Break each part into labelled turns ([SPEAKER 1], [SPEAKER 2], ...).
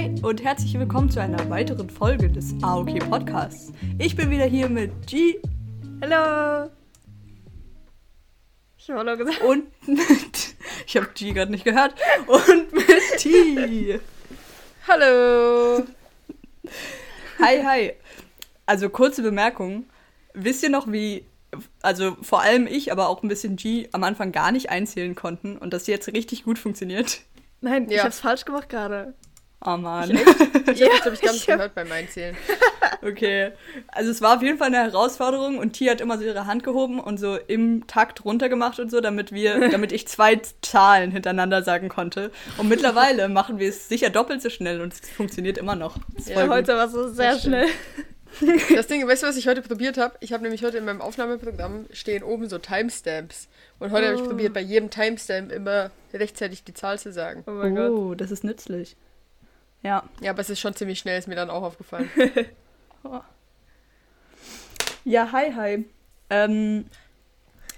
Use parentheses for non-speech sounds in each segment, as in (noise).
[SPEAKER 1] Hi und herzlich willkommen zu einer weiteren Folge des AOK Podcasts. Ich bin wieder hier mit G.
[SPEAKER 2] Hallo. Ich habe Hallo gesagt.
[SPEAKER 1] Und mit. Ich habe G gerade nicht gehört. Und mit T.
[SPEAKER 2] Hallo.
[SPEAKER 1] Hi, hi. Also kurze Bemerkung. Wisst ihr noch, wie. Also vor allem ich, aber auch ein bisschen G am Anfang gar nicht einzählen konnten und das jetzt richtig gut funktioniert?
[SPEAKER 2] Nein, ich
[SPEAKER 3] Ja.
[SPEAKER 2] hab's falsch gemacht gerade.
[SPEAKER 1] Oh Mann.
[SPEAKER 3] Ich habe (laughs)
[SPEAKER 2] Ja,
[SPEAKER 3] glaube ich, ganz
[SPEAKER 2] ich hab-
[SPEAKER 3] gehört beim Einzählen. (laughs)
[SPEAKER 1] Okay. Also es war auf jeden Fall eine Herausforderung und T hat immer so ihre Hand gehoben und so im Takt runtergemacht und so, damit wir, (laughs) damit ich zwei Zahlen hintereinander sagen konnte. Und mittlerweile machen wir es sicher doppelt so schnell und es funktioniert immer noch.
[SPEAKER 3] Ja,
[SPEAKER 1] gut.
[SPEAKER 2] Heute war es so sehr
[SPEAKER 3] Das
[SPEAKER 2] schnell.
[SPEAKER 3] Das Ding, weißt du, was ich heute probiert habe? Ich habe nämlich heute in meinem Aufnahmeprogramm stehen oben so Timestamps. Und heute habe ich
[SPEAKER 2] Oh.
[SPEAKER 3] probiert, bei jedem Timestamp immer rechtzeitig die Zahl zu sagen.
[SPEAKER 2] Oh mein Gott.
[SPEAKER 1] Oh, das ist nützlich. Ja.
[SPEAKER 3] Ja, aber es ist schon ziemlich schnell, ist mir dann auch aufgefallen. (laughs)
[SPEAKER 1] Ja, hi, hi. Ähm,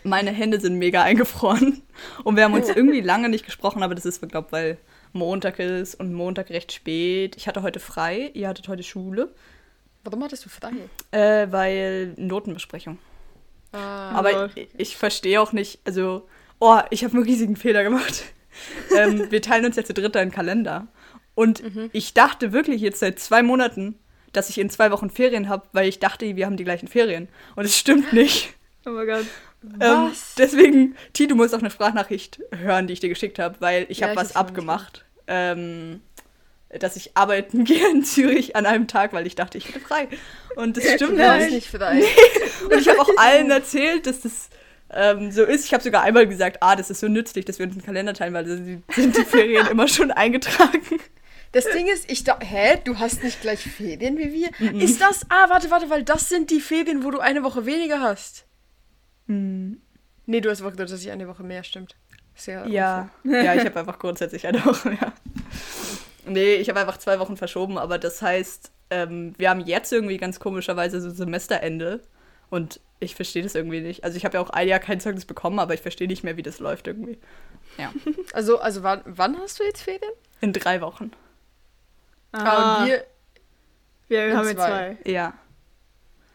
[SPEAKER 1] meine Hände sind mega eingefroren. Und wir haben uns (laughs) irgendwie lange nicht gesprochen, aber das ist, glaube ich, weil Montag ist und Montag recht spät. Ich hatte heute frei, ihr hattet heute Schule,
[SPEAKER 3] Warum hattest du frei?
[SPEAKER 1] äh, weil Notenbesprechung.
[SPEAKER 3] Ah,
[SPEAKER 1] Aber ich, ich verstehe auch nicht, also, oh, ich habe einen riesigen Fehler gemacht. (laughs) ähm, wir teilen uns jetzt zu dritt einen Kalender. Und ich dachte wirklich jetzt seit zwei Monaten, dass ich in zwei Wochen Ferien habe, weil ich dachte, wir haben die gleichen Ferien. Und es stimmt nicht. (laughs)
[SPEAKER 2] Oh mein Gott.
[SPEAKER 1] Ähm,
[SPEAKER 3] Was?
[SPEAKER 1] deswegen, T, du musst auch eine Sprachnachricht hören, die ich dir geschickt habe, weil ich
[SPEAKER 3] Ja,
[SPEAKER 1] habe was abgemacht. Ähm, dass ich arbeiten (laughs) gehe in Zürich an einem Tag, weil ich dachte, ich hätte frei. Und das stimmt
[SPEAKER 3] warst
[SPEAKER 1] nicht.
[SPEAKER 3] nicht frei.
[SPEAKER 1] Und ich habe auch allen erzählt, dass das ähm, so ist. Ich habe sogar einmal gesagt, ah, das ist so nützlich, dass wir uns einen Kalender teilen, weil da sind die Ferien (laughs) immer schon eingetragen.
[SPEAKER 3] Das Ding ist, ich dachte, hä, du hast nicht gleich Ferien wie wir? Ist das, ah, warte, warte, weil das sind die Ferien, wo du eine Woche weniger hast.
[SPEAKER 1] Hm,
[SPEAKER 3] Nee, du hast aber gesagt, dass ich eine Woche mehr, stimmt. Sehr
[SPEAKER 1] ja, ja, ich (laughs) habe einfach grundsätzlich eine Woche mehr. Nee, ich habe einfach zwei Wochen verschoben, aber das heißt, ähm, wir haben jetzt irgendwie ganz komischerweise so Semesterende und ich verstehe das irgendwie nicht. Also ich habe ja auch ein Jahr kein Zeugnis bekommen, aber ich verstehe nicht mehr, wie das läuft irgendwie. Ja,
[SPEAKER 3] Also, also wann, wann hast du jetzt Ferien?
[SPEAKER 1] in drei Wochen.
[SPEAKER 3] Ah, und wir,
[SPEAKER 2] wir haben
[SPEAKER 3] zwei.
[SPEAKER 2] zwei.
[SPEAKER 1] Ja.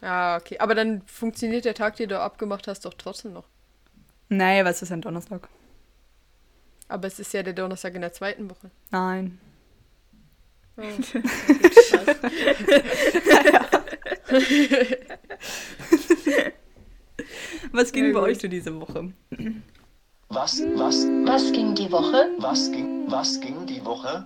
[SPEAKER 3] Ah, okay. Aber dann funktioniert der Tag, den du abgemacht hast, doch trotzdem noch.
[SPEAKER 1] Nee, was ist ein Donnerstag?
[SPEAKER 3] Aber es ist ja der Donnerstag in der zweiten Woche.
[SPEAKER 1] Nein.
[SPEAKER 3] Oh. (laughs) (laughs)
[SPEAKER 1] Was ging
[SPEAKER 2] Ja,
[SPEAKER 1] bei
[SPEAKER 2] gut.
[SPEAKER 1] euch so diese Woche?
[SPEAKER 4] Was, was,
[SPEAKER 5] Was ging die Woche?
[SPEAKER 4] was ging, was ging die Woche?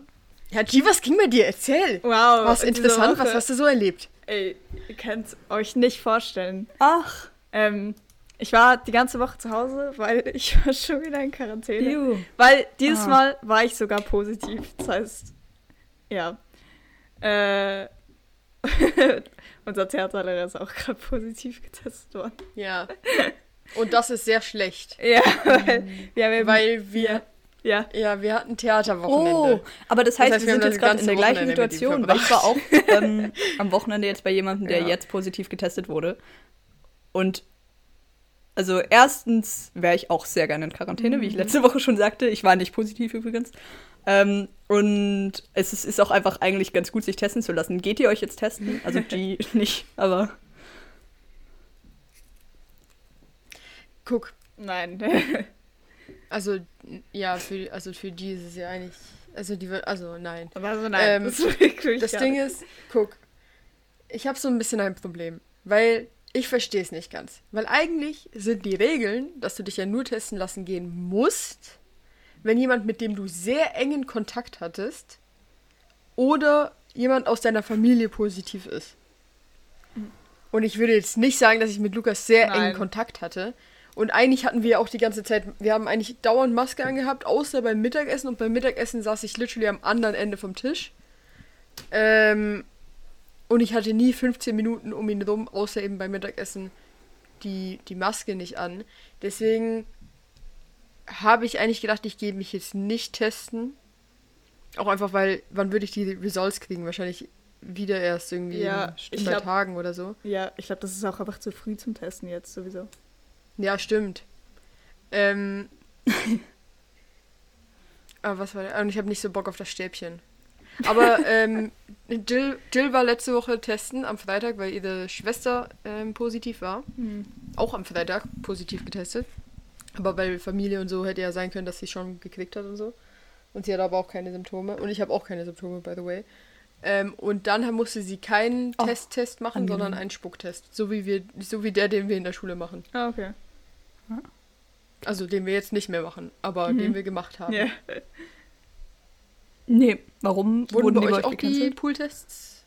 [SPEAKER 3] Ja, G, was ging bei dir? Erzähl.
[SPEAKER 2] Wow.
[SPEAKER 3] Was interessant, was hast du so erlebt?
[SPEAKER 2] Ey, ihr könnt euch nicht vorstellen.
[SPEAKER 1] Ach,
[SPEAKER 2] Ähm, ich war die ganze Woche zu Hause, weil (laughs) ich war schon wieder in Quarantäne.
[SPEAKER 1] Ju.
[SPEAKER 2] Weil dieses
[SPEAKER 1] Ah.
[SPEAKER 2] Mal war ich sogar positiv. Das heißt, ja. Äh, (laughs) unser Theaterlehrer ist auch gerade positiv getestet worden.
[SPEAKER 3] Ja. (laughs) Und das ist sehr schlecht.
[SPEAKER 2] Ja, weil wir haben eben,
[SPEAKER 3] Weil wir,
[SPEAKER 2] ja.
[SPEAKER 3] ja, wir hatten
[SPEAKER 1] Oh,
[SPEAKER 3] Theaterwochenende.
[SPEAKER 1] aber das heißt,
[SPEAKER 3] heißt,
[SPEAKER 1] wir
[SPEAKER 3] wir
[SPEAKER 1] sind jetzt
[SPEAKER 3] das
[SPEAKER 1] gerade in der gleichen
[SPEAKER 3] Wochenende
[SPEAKER 1] Situation, weil ich war auch (laughs) ähm, am Wochenende jetzt bei jemandem, der
[SPEAKER 3] Ja.
[SPEAKER 1] jetzt positiv getestet wurde. Und also erstens wäre ich auch sehr gerne in Quarantäne, wie ich letzte Woche schon sagte. Ich war nicht positiv übrigens. Ähm, und es ist, ist auch einfach eigentlich ganz gut, sich testen zu lassen. Geht ihr euch jetzt testen? Also (laughs) die nicht, aber
[SPEAKER 3] Guck,
[SPEAKER 2] Nein. (laughs)
[SPEAKER 3] also, ja, für, also für die ist es ja eigentlich, also die wird, also nein.
[SPEAKER 2] Aber so nein.
[SPEAKER 3] Ähm,
[SPEAKER 2] das
[SPEAKER 3] Das Ding ist, guck, ich habe so ein bisschen ein Problem, weil ich verstehe es nicht ganz. Weil eigentlich sind die Regeln, dass du dich ja nur testen lassen gehen musst, wenn jemand, mit dem du sehr engen Kontakt hattest oder jemand aus deiner Familie positiv ist. Und ich würde jetzt nicht sagen, dass ich mit Lukas sehr
[SPEAKER 2] Nein.
[SPEAKER 3] engen Kontakt hatte. Und eigentlich hatten wir auch die ganze Zeit, wir haben eigentlich dauernd Maske angehabt, außer beim Mittagessen. Und beim Mittagessen saß ich literally am anderen Ende vom Tisch. Ähm, und ich hatte nie 15 Minuten um ihn rum, außer eben beim Mittagessen, die, die Maske nicht an. Deswegen habe ich eigentlich gedacht, ich gehe mich jetzt nicht testen. Auch einfach, weil, wann würde ich die Results kriegen? Wahrscheinlich wieder erst irgendwie
[SPEAKER 2] Ja,
[SPEAKER 3] in zwei
[SPEAKER 2] glaub-
[SPEAKER 3] Tagen oder so.
[SPEAKER 2] Ja, ich glaube, das ist auch einfach zu früh zum Testen jetzt sowieso.
[SPEAKER 3] Ja, stimmt. Ähm. (laughs) Aber was war der? Und ich habe nicht so Bock auf das Stäbchen. Aber (laughs) ähm, Jill, Jill war letzte Woche testen am Freitag, weil ihre Schwester ähm, positiv war. Auch am Freitag positiv getestet. Aber weil Familie und so hätte ja sein können, dass sie schon gekriegt hat und so. Und sie hat aber auch keine Symptome. Und ich habe auch keine Symptome, by the way. Ähm, und dann musste sie keinen
[SPEAKER 1] Oh,
[SPEAKER 3] Testtest machen,
[SPEAKER 1] angenehm.
[SPEAKER 3] sondern einen Spucktest. So wie wir, so wie der, den wir in der Schule machen.
[SPEAKER 2] Ah, okay.
[SPEAKER 3] Also den wir jetzt nicht mehr machen, aber
[SPEAKER 2] Mhm.
[SPEAKER 3] den wir gemacht haben.
[SPEAKER 2] Ja. (laughs)
[SPEAKER 1] Nee, warum
[SPEAKER 3] Wurden, bei
[SPEAKER 1] die
[SPEAKER 3] euch auch die
[SPEAKER 1] gecancelt?
[SPEAKER 3] Pooltests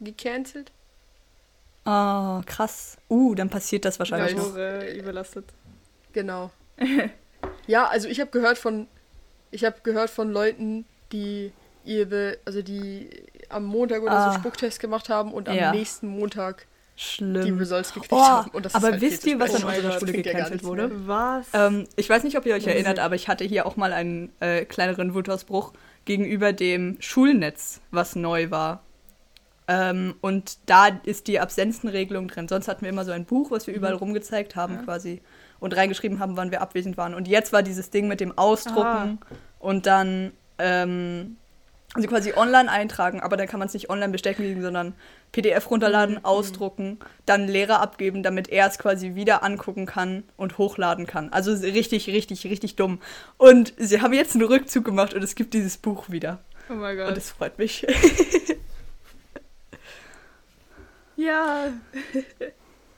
[SPEAKER 3] gecancelt?
[SPEAKER 1] Ah, krass. Uh, dann passiert das wahrscheinlich noch.
[SPEAKER 2] Labore überlastet.
[SPEAKER 3] Genau. (laughs) ja, also ich habe gehört von ich habe gehört von Leuten, die ihre also die am Montag oder
[SPEAKER 1] Ah.
[SPEAKER 3] so Spucktest gemacht haben und am
[SPEAKER 1] Ja.
[SPEAKER 3] nächsten Montag die
[SPEAKER 1] Schlimm.
[SPEAKER 3] Results gekriegt
[SPEAKER 1] Oh,
[SPEAKER 3] haben. Und das
[SPEAKER 1] aber
[SPEAKER 3] halt
[SPEAKER 1] wisst ihr, was an unserer Schule
[SPEAKER 3] ja
[SPEAKER 1] gecancelt wurde?
[SPEAKER 3] mehr.
[SPEAKER 2] Was?
[SPEAKER 1] Ähm, ich weiß nicht, ob ihr euch erinnert, aber ich hatte hier auch mal einen äh, kleineren Wutausbruch gegenüber dem Schulnetz, was neu war. Ähm, und da ist die Absenzenregelung drin. Sonst hatten wir immer so ein Buch, was wir überall rumgezeigt haben quasi und reingeschrieben haben, wann wir abwesend waren. Und jetzt war dieses Ding mit dem Ausdrucken und dann ähm, also quasi online eintragen, aber dann kann man es nicht online bestätigen, sondern PDF runterladen, ausdrucken, dann Lehrer abgeben, damit er es quasi wieder angucken kann und hochladen kann. Also richtig, richtig, richtig dumm. Und sie haben jetzt einen Rückzug gemacht und es gibt dieses Buch wieder.
[SPEAKER 2] oh mein
[SPEAKER 1] Und
[SPEAKER 2] Gott.
[SPEAKER 1] es freut mich. (laughs)
[SPEAKER 2] Ja.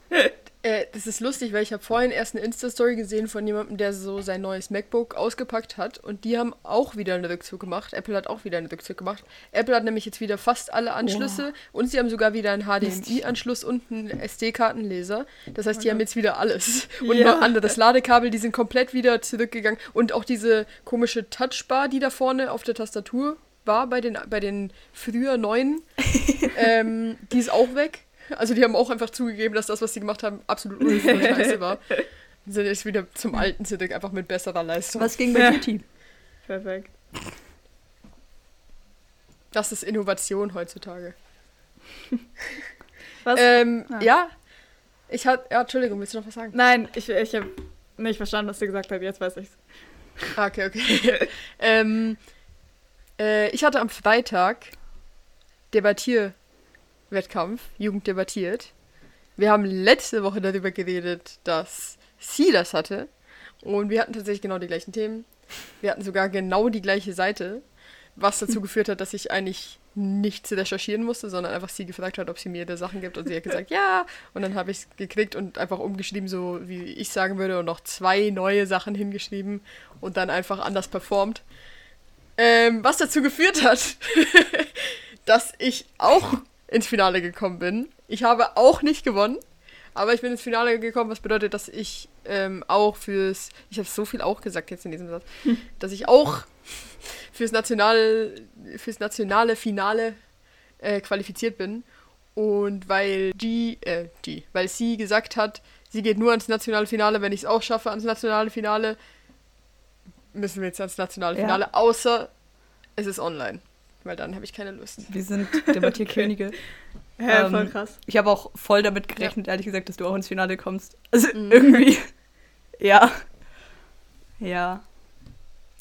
[SPEAKER 2] (laughs)
[SPEAKER 3] Äh, das ist lustig, weil ich habe vorhin erst eine Insta-Story gesehen von jemandem, der so sein neues MacBook ausgepackt hat und die haben auch wieder einen Rückzug gemacht. Apple hat auch wieder einen Rückzug gemacht. Apple hat nämlich jetzt wieder fast alle Anschlüsse und sie haben sogar wieder einen HDMI-Anschluss und einen SD-Kartenleser. Das heißt, die haben jetzt wieder alles. (laughs) Und
[SPEAKER 2] Ja.
[SPEAKER 3] nur anderes Ladekabel, die sind komplett wieder zurückgegangen. Und auch diese komische Touchbar, die da vorne auf der Tastatur war bei den, bei den früher neuen, (laughs) ähm, die ist auch weg. Also die haben auch einfach zugegeben, dass das, was sie gemacht haben, absolut unnötig scheiße war. (laughs) Und sind jetzt wieder zum alten zurück, einfach mit besserer Leistung.
[SPEAKER 1] Was ging bei dir, Team?
[SPEAKER 2] Perfekt.
[SPEAKER 3] Das ist Innovation heutzutage. (laughs)
[SPEAKER 2] Was?
[SPEAKER 3] Ähm,
[SPEAKER 2] Ah.
[SPEAKER 3] ja. Ich hatte, ja, Entschuldigung, willst du noch was sagen?
[SPEAKER 2] Nein, ich, ich habe nicht verstanden, was du gesagt hast. Jetzt weiß ich's.
[SPEAKER 3] Ah, okay, okay. (laughs) ähm, äh, ich hatte am Freitag Debattierwettkampf, Jugend debattiert. Wir haben letzte Woche darüber geredet, dass sie das hatte. Und wir hatten tatsächlich genau die gleichen Themen. Wir hatten sogar genau die gleiche Seite, was dazu (laughs) geführt hat, dass ich eigentlich nichts recherchieren musste, sondern einfach sie gefragt hat, ob sie mir da Sachen gibt. Und sie hat gesagt, ja. Und dann habe ich es gekriegt und einfach umgeschrieben, so wie ich sagen würde, und noch zwei neue Sachen hingeschrieben und dann einfach anders performt. Ähm, was dazu geführt hat, (laughs) dass ich auch ins Finale gekommen bin. Ich habe auch nicht gewonnen, aber ich bin ins Finale gekommen, was bedeutet, dass ich ähm, auch fürs, ich habe so viel auch gesagt jetzt in diesem Satz, (laughs) dass ich auch fürs, National, fürs nationale Finale äh, qualifiziert bin. Und weil G, äh, G, weil sie gesagt hat, sie geht nur ans nationale Finale, wenn ich es auch schaffe ans nationale Finale, müssen wir jetzt ans nationale
[SPEAKER 1] Ja.
[SPEAKER 3] Finale, außer es ist online. Weil dann habe ich keine Lust.
[SPEAKER 1] Wir sind Debattierkönige. (laughs)
[SPEAKER 2] Hä,
[SPEAKER 1] Ähm,
[SPEAKER 2] voll krass.
[SPEAKER 1] Ich habe auch voll damit gerechnet, ehrlich gesagt, dass du auch ins Finale kommst. Also
[SPEAKER 3] Mhm.
[SPEAKER 1] irgendwie. (laughs) Ja. Ja.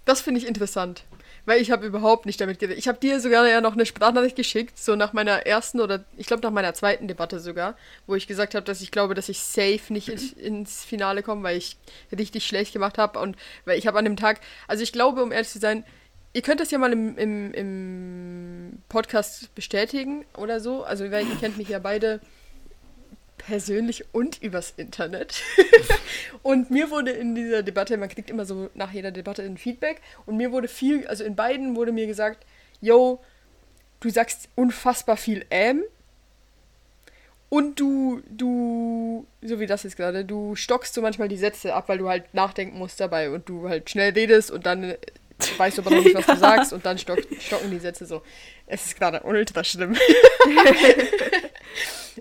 [SPEAKER 3] Das finde ich interessant. Weil ich habe überhaupt nicht damit geredet. Ich habe dir sogar ja noch eine Sprachnachricht geschickt, so nach meiner ersten oder ich glaube nach meiner zweiten Debatte sogar, wo ich gesagt habe, dass ich glaube, dass ich safe nicht ins, (clears throat) ins Finale komme, weil ich richtig schlecht gemacht habe und weil ich habe an dem Tag, also ich glaube, um ehrlich zu sein, ihr könnt das ja mal im, im, im Podcast bestätigen oder so. Also ihr kennt mich ja beide persönlich und übers Internet. (laughs) und mir wurde in dieser Debatte, man kriegt immer so nach jeder Debatte ein Feedback, und mir wurde viel, also in beiden wurde mir gesagt, yo, du sagst unfassbar viel ähm und du, du, so wie das jetzt gerade, du stockst so manchmal die Sätze ab, weil du halt nachdenken musst dabei und du halt schnell redest und dann weißt du aber noch nicht, was du (laughs) sagst und dann stock, stocken die Sätze so. Es ist gerade ultra schlimm. (laughs)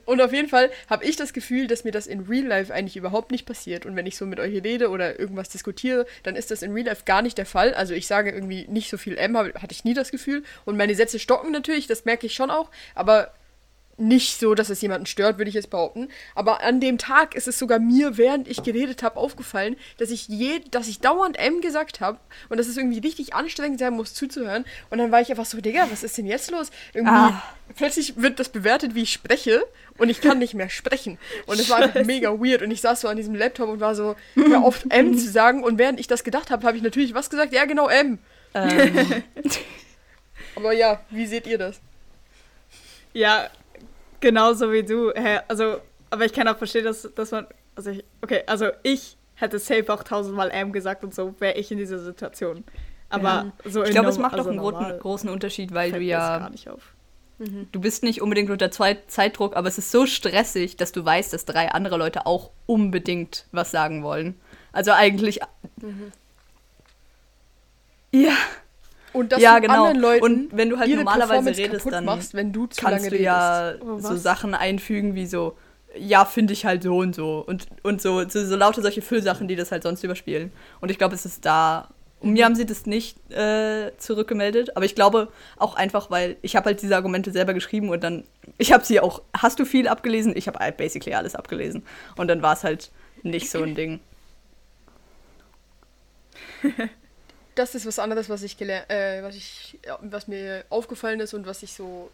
[SPEAKER 3] Und auf jeden Fall habe ich das Gefühl, dass mir das in Real Life eigentlich überhaupt nicht passiert. Und wenn ich so mit euch rede oder irgendwas diskutiere, dann ist das in Real Life gar nicht der Fall. Also ich sage irgendwie nicht so viel M, hatte ich nie das Gefühl. Und meine Sätze stocken natürlich, das merke ich schon auch. Aber nicht so, dass es jemanden stört, würde ich jetzt behaupten. Aber an dem Tag ist es sogar mir, während ich geredet habe, aufgefallen, dass ich je, dass ich dauernd M gesagt habe und dass es irgendwie richtig anstrengend sein muss zuzuhören. Und dann war ich einfach so, Digga, was ist denn jetzt los? Irgendwie
[SPEAKER 1] Ah.
[SPEAKER 3] plötzlich wird das bewertet, wie ich spreche und ich kann nicht mehr sprechen. Und es war einfach mega weird. Und ich saß so an diesem Laptop und war so, hör auf M zu sagen. Und während ich das gedacht habe, habe ich natürlich was gesagt. Ja, genau, M.
[SPEAKER 1] Ähm, (laughs)
[SPEAKER 3] Aber ja, wie seht ihr das?
[SPEAKER 2] Ja, genauso wie du. Hä, Also, aber ich kann auch verstehen, dass, dass man. Also ich, okay, also ich hätte safe auch tausendmal M gesagt und so, wäre ich in dieser Situation. Aber
[SPEAKER 1] Ja.
[SPEAKER 2] so
[SPEAKER 1] ich glaube, es macht auch
[SPEAKER 2] also
[SPEAKER 1] einen großen,
[SPEAKER 2] normal
[SPEAKER 1] großen Unterschied, weil
[SPEAKER 2] fällt
[SPEAKER 1] du ja
[SPEAKER 2] gar nicht auf.
[SPEAKER 1] Du bist nicht unbedingt unter Zeitdruck, aber es ist so stressig, dass du weißt, dass drei andere Leute auch unbedingt was sagen wollen. Also eigentlich. Ja,
[SPEAKER 3] Und dass
[SPEAKER 1] ja, genau.
[SPEAKER 3] anderen Leuten
[SPEAKER 1] Und wenn du halt normalerweise redest, dann
[SPEAKER 3] machst, wenn du zu
[SPEAKER 1] kannst
[SPEAKER 3] lange
[SPEAKER 1] du ja so? Sachen einfügen wie so, ja, finde ich halt so und so. Und, und so, so, so lauter solche Füllsachen, die das halt sonst überspielen. Und ich glaube, es ist da. Und mir haben sie das nicht äh, zurückgemeldet, aber ich glaube auch einfach, weil ich habe halt diese Argumente selber geschrieben und dann, ich habe sie auch, hast du viel abgelesen? Ich habe halt basically alles abgelesen. Und dann war es halt nicht so ein Ding. (laughs)
[SPEAKER 3] Das ist was anderes, was ich gelernt, äh, was ich, was mir aufgefallen ist und was ich so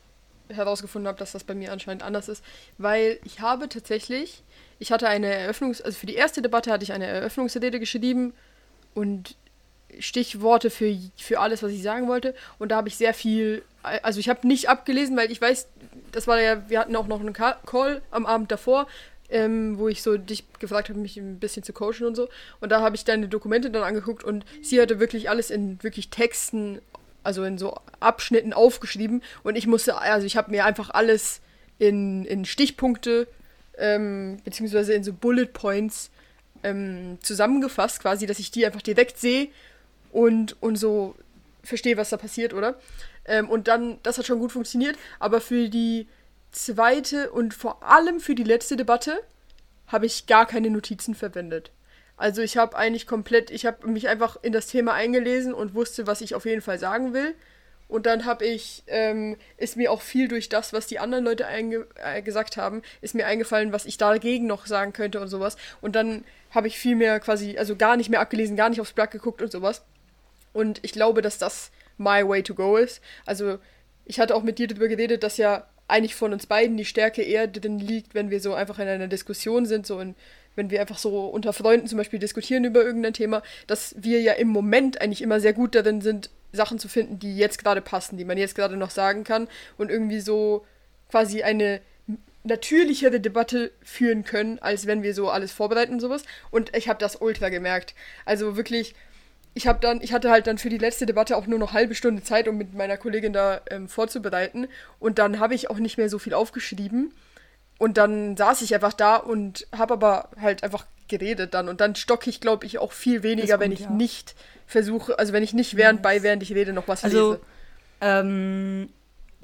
[SPEAKER 3] herausgefunden habe, dass das bei mir anscheinend anders ist, weil ich habe tatsächlich, ich hatte eine Eröffnungs, also für die erste Debatte hatte ich eine Eröffnungsrede geschrieben und Stichworte für, für alles, was ich sagen wollte. Und da habe ich sehr viel, also ich habe nicht abgelesen, weil ich weiß, das war ja, wir hatten auch noch einen Call am Abend davor, ähm, wo ich so dich gefragt habe, mich ein bisschen zu coachen und so. Und da habe ich deine Dokumente dann angeguckt und sie hatte wirklich alles in wirklich Texten, also in so Abschnitten aufgeschrieben. Und ich musste, also ich habe mir einfach alles in, in Stichpunkte, ähm, beziehungsweise in so Bullet Points ähm, zusammengefasst, quasi, dass ich die einfach direkt sehe und, und so verstehe, was da passiert, oder? Ähm, und dann, das hat schon gut funktioniert, aber für die zweite und vor allem für die letzte Debatte habe ich gar keine Notizen verwendet. Also ich habe eigentlich komplett, ich habe mich einfach in das Thema eingelesen und wusste, was ich auf jeden Fall sagen will. Und dann habe ich, ähm, ist mir auch viel durch das, was die anderen Leute äh, gesagt haben, ist mir eingefallen, was ich dagegen noch sagen könnte und sowas. Und dann habe ich viel mehr quasi, also gar nicht mehr abgelesen, gar nicht aufs Blatt geguckt und sowas. Und ich glaube, dass das my way to go ist. Also ich hatte auch mit dir darüber geredet, dass ja eigentlich von uns beiden die Stärke eher drin liegt, wenn wir so einfach in einer Diskussion sind, so in, wenn wir einfach so unter Freunden zum Beispiel diskutieren über irgendein Thema, dass wir ja im Moment eigentlich immer sehr gut darin sind, Sachen zu finden, die jetzt gerade passen, die man jetzt gerade noch sagen kann und irgendwie so quasi eine natürlichere Debatte führen können, als wenn wir so alles vorbereiten und sowas. Und ich habe das ultra gemerkt. Also wirklich, ich habe dann, ich hatte halt dann für die letzte Debatte auch nur noch halbe Stunde Zeit, um mit meiner Kollegin da ähm, vorzubereiten. Und dann habe ich auch nicht mehr so viel aufgeschrieben. Und dann saß ich einfach da und habe aber halt einfach geredet dann. Und dann stocke ich, glaube ich, auch viel weniger,
[SPEAKER 1] gut,
[SPEAKER 3] wenn ich
[SPEAKER 1] ja.
[SPEAKER 3] nicht versuche, also wenn ich nicht während bei, während ich rede, noch was
[SPEAKER 1] Also,
[SPEAKER 3] lese.
[SPEAKER 1] ähm,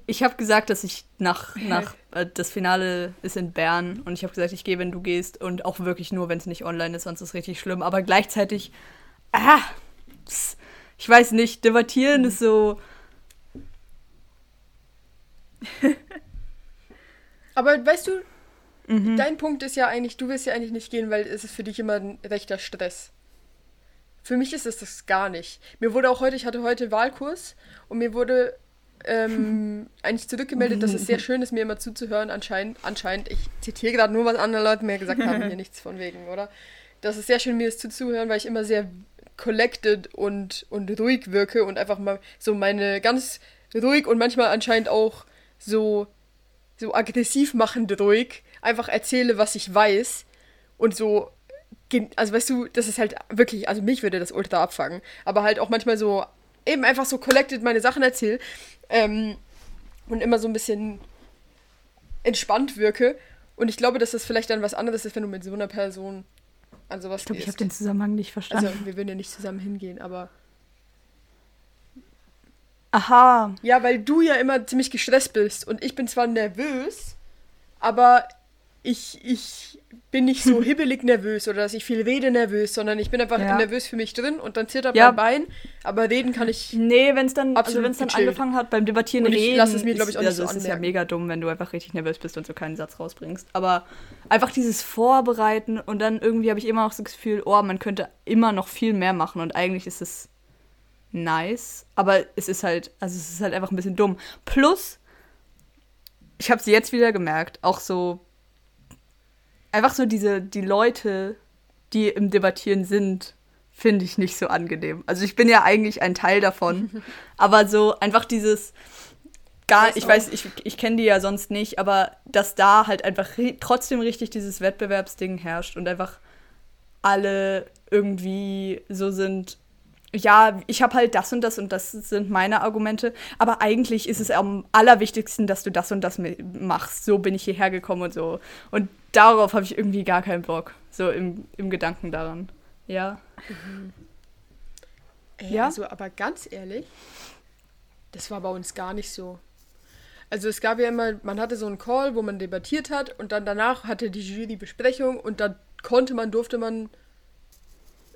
[SPEAKER 1] ich habe gesagt, dass ich nach, nach äh, das Finale ist in Bern und ich habe gesagt, ich gehe, wenn du gehst und auch wirklich nur, wenn es nicht online ist, sonst ist es richtig schlimm. Aber gleichzeitig, ah, ich weiß nicht, debattieren ist so, (laughs)
[SPEAKER 3] Aber weißt du,
[SPEAKER 1] mhm.
[SPEAKER 3] Dein Punkt ist ja eigentlich, du willst ja eigentlich nicht gehen, weil es ist für dich immer ein rechter Stress. Für mich ist es das gar nicht. Mir wurde auch heute, ich hatte heute Wahlkurs und mir wurde ähm, (laughs) eigentlich zurückgemeldet, dass es sehr schön ist, mir immer zuzuhören, anscheinend. Anscheinend, ich zitiere gerade nur, was andere Leute mir gesagt haben, hier (laughs) nichts von wegen, oder? Das ist sehr schön, mir das zuzuhören, weil ich immer sehr collected und, und ruhig wirke und einfach mal so meine ganz ruhig und manchmal anscheinend auch so so aggressiv machend ruhig einfach erzähle, was ich weiß und so also weißt du, das ist halt wirklich, also mich würde das ultra abfangen, aber halt auch manchmal so eben einfach so collected meine Sachen erzähle ähm, und immer so ein bisschen entspannt wirke. Und ich glaube, dass das vielleicht dann was anderes ist, wenn du mit so einer Person an sowas
[SPEAKER 1] ich glaube, ich habe den Zusammenhang nicht verstanden.
[SPEAKER 3] also wir würden ja nicht zusammen hingehen, aber
[SPEAKER 1] Aha,
[SPEAKER 3] Ja, weil du ja immer ziemlich gestresst bist und ich bin zwar nervös, aber ich, ich bin nicht so (laughs) hibbelig nervös oder dass ich viel rede nervös, sondern ich bin einfach
[SPEAKER 1] Ja.
[SPEAKER 3] nervös für mich drin und dann zittert
[SPEAKER 1] Ja.
[SPEAKER 3] mein Bein, aber reden kann ich.
[SPEAKER 1] Nee, wenn es dann, also
[SPEAKER 3] Absolut
[SPEAKER 1] wenn es dann
[SPEAKER 3] gechillt.
[SPEAKER 1] angefangen hat beim Debattieren
[SPEAKER 3] Und ich
[SPEAKER 1] reden,
[SPEAKER 3] lass es mir, glaub ich, auch nicht
[SPEAKER 1] also
[SPEAKER 3] so
[SPEAKER 1] es ist ja mega dumm, wenn du einfach richtig nervös bist und so keinen Satz rausbringst. Aber einfach dieses Vorbereiten und dann irgendwie habe ich immer noch so das Gefühl, oh, man könnte immer noch viel mehr machen und eigentlich ist es nice, aber es ist halt, also es ist halt einfach ein bisschen dumm. Plus, ich habe es jetzt wieder gemerkt, auch so einfach so diese die Leute, die im Debattieren sind, finde ich nicht so angenehm. Also ich bin ja eigentlich ein Teil davon, (laughs) aber so einfach dieses gar, ich weiß, ich, ich kenne die ja sonst nicht, aber dass da halt einfach trotzdem richtig dieses Wettbewerbsding herrscht und einfach alle irgendwie so sind, ja, ich habe halt das und das und das sind meine Argumente, aber eigentlich ist es am allerwichtigsten, dass du das und das machst. So bin ich hierher gekommen und so. Und darauf habe ich irgendwie gar keinen Bock, so im, im Gedanken daran. Ja.
[SPEAKER 3] Ey,
[SPEAKER 1] Ja?
[SPEAKER 3] Also, aber ganz ehrlich, das war bei uns gar nicht so. Also es gab ja immer, man hatte so einen Call, wo man debattiert hat und dann danach hatte die Jury Besprechung und dann konnte man, durfte man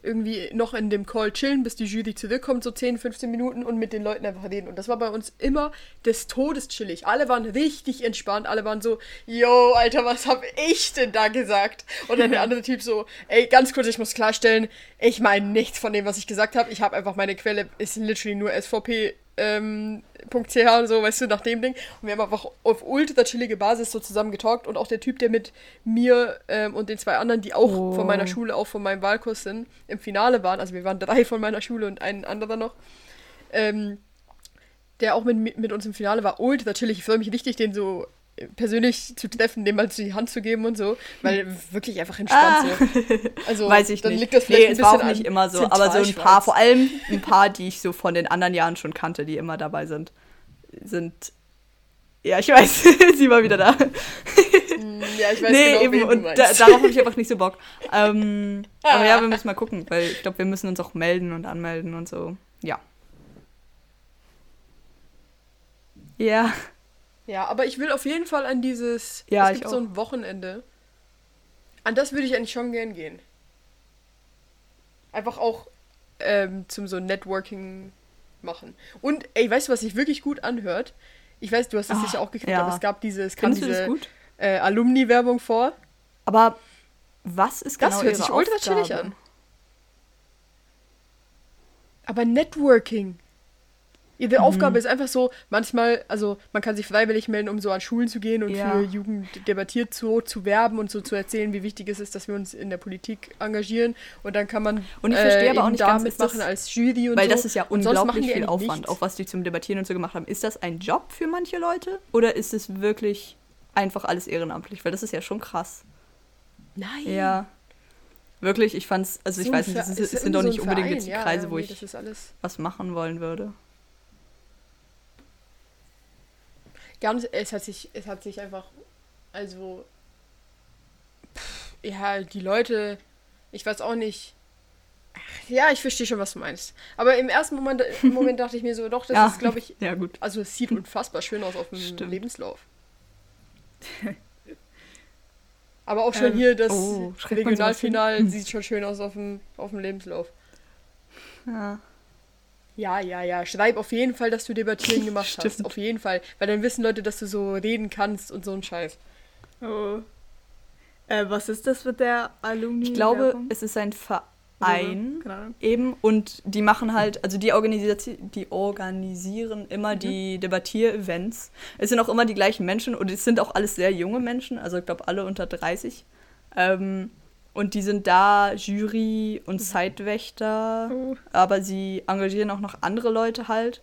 [SPEAKER 3] irgendwie noch in dem Call chillen, bis die Jury zurückkommt, so 10, 15 Minuten und mit den Leuten einfach reden. Und das war bei uns immer des Todes chillig. Alle waren richtig entspannt, alle waren so, yo, Alter, was hab ich denn da gesagt? Und dann der (laughs) andere Typ so, ey, ganz kurz, ich muss klarstellen, ich meine nichts von dem, was ich gesagt habe. Ich habe einfach, meine Quelle ist literally nur SVP. Ähm, .ch und so, weißt du, nach dem Ding. Und wir haben einfach auf ultra chillige Basis so zusammen getalkt. Und auch der Typ, der mit mir ähm, und den zwei anderen, die auch
[SPEAKER 1] Oh.
[SPEAKER 3] von meiner Schule, auch von meinem Wahlkurs sind, im Finale waren, also wir waren drei von meiner Schule und ein anderer noch, ähm, der auch mit, mit uns im Finale war, ultra chillig. Ich freue mich richtig, den so persönlich zu treffen, dem mal die Hand zu geben und so, weil wirklich einfach entspannt so. Also,
[SPEAKER 1] Weiß ich
[SPEAKER 3] dann
[SPEAKER 1] nicht.
[SPEAKER 3] liegt das vielleicht
[SPEAKER 1] nee,
[SPEAKER 3] ein
[SPEAKER 1] es war auch nicht immer so, aber so ein paar, vor allem ein paar, die ich so von den anderen Jahren schon kannte, die immer dabei sind, sind. Ja, ich weiß, (laughs) sie war wieder da.
[SPEAKER 3] Ja, ich weiß
[SPEAKER 1] nee,
[SPEAKER 3] genau,
[SPEAKER 1] eben, und da, darauf habe ich einfach nicht so Bock. (laughs) Ähm, aber ja, wir müssen mal gucken, weil ich glaube, wir müssen uns auch melden und anmelden und so. Ja. Ja.
[SPEAKER 3] Ja, aber ich will auf jeden Fall an dieses.
[SPEAKER 1] Ja,
[SPEAKER 3] es gibt so ein Wochenende. An das würde ich eigentlich schon gern gehen. Einfach auch ähm, zum so Networking machen. Und ey, weißt du, was sich wirklich gut anhört? Ich weiß, du hast das
[SPEAKER 1] Ah,
[SPEAKER 3] sicher auch gekriegt,
[SPEAKER 1] ja.
[SPEAKER 3] aber es gab diese, es kam
[SPEAKER 1] Findest das
[SPEAKER 3] diese äh, Alumni-Werbung vor.
[SPEAKER 1] Aber was ist
[SPEAKER 3] Das
[SPEAKER 1] genau
[SPEAKER 3] hört
[SPEAKER 1] ihre
[SPEAKER 3] sich ultra chillig an. Aber Networking. Ihre
[SPEAKER 1] Mhm.
[SPEAKER 3] Aufgabe ist einfach so, manchmal, also man kann sich freiwillig melden, um so an Schulen zu gehen und
[SPEAKER 1] Ja.
[SPEAKER 3] für Jugend debattiert so zu werben und so zu erzählen, wie wichtig es ist, dass wir uns in der Politik engagieren. Und dann kann man
[SPEAKER 1] Und ich verstehe aber
[SPEAKER 3] eben
[SPEAKER 1] auch nicht
[SPEAKER 3] da mitmachen
[SPEAKER 1] das-
[SPEAKER 3] als Jury und
[SPEAKER 1] Weil
[SPEAKER 3] so.
[SPEAKER 1] das ist ja
[SPEAKER 3] Und sonst machen
[SPEAKER 1] unglaublich viel Aufwand,
[SPEAKER 3] nichts.
[SPEAKER 1] auch was die zum Debattieren und so gemacht haben. Ist das ein Job für manche Leute oder ist es wirklich einfach alles ehrenamtlich? Weil das ist ja schon krass.
[SPEAKER 3] Nein.
[SPEAKER 1] Ja. Wirklich, ich fand's, also ich
[SPEAKER 3] So ein
[SPEAKER 1] weiß nicht, es, sind doch nicht
[SPEAKER 3] so ein
[SPEAKER 1] unbedingt
[SPEAKER 3] Verein,
[SPEAKER 1] jetzt die Kreise,
[SPEAKER 3] ja,
[SPEAKER 1] wo ich was machen wollen würde.
[SPEAKER 3] Ganz, es hat sich, es hat sich einfach, also, pff, ja, die Leute, ich weiß auch nicht. Ach, ja, ich verstehe schon, was du meinst. Aber im ersten Moment, im (laughs) Moment dachte ich mir so, doch, das
[SPEAKER 1] ja.
[SPEAKER 3] ist, glaube ich,
[SPEAKER 1] Ja, gut.
[SPEAKER 3] also es sieht unfassbar schön aus auf dem
[SPEAKER 1] Stimmt.
[SPEAKER 3] Lebenslauf. (laughs) Aber auch schon
[SPEAKER 1] Ähm,
[SPEAKER 3] hier das
[SPEAKER 1] oh?
[SPEAKER 3] Regionalfinal sieht schon schön aus auf dem, auf dem Lebenslauf.
[SPEAKER 1] Ja.
[SPEAKER 3] Ja, ja, ja. Schreib auf jeden Fall, dass du Debattieren (laughs) gemacht hast. Auf jeden Fall. Weil dann wissen Leute, dass du so reden kannst und so ein Scheiß.
[SPEAKER 2] Oh. Äh, was ist das mit der Alumni?
[SPEAKER 1] Ich glaube, es ist ein Verein.
[SPEAKER 2] Ahnung.
[SPEAKER 1] Eben, und die machen halt, also die, Organisati die organisieren immer die Debattier-Events. Es sind auch immer die gleichen Menschen und es sind auch alles sehr junge Menschen, also ich glaube alle unter 30. Ähm, und die sind da Jury und Zeitwächter,
[SPEAKER 2] Oh.
[SPEAKER 1] aber sie engagieren auch noch andere Leute halt,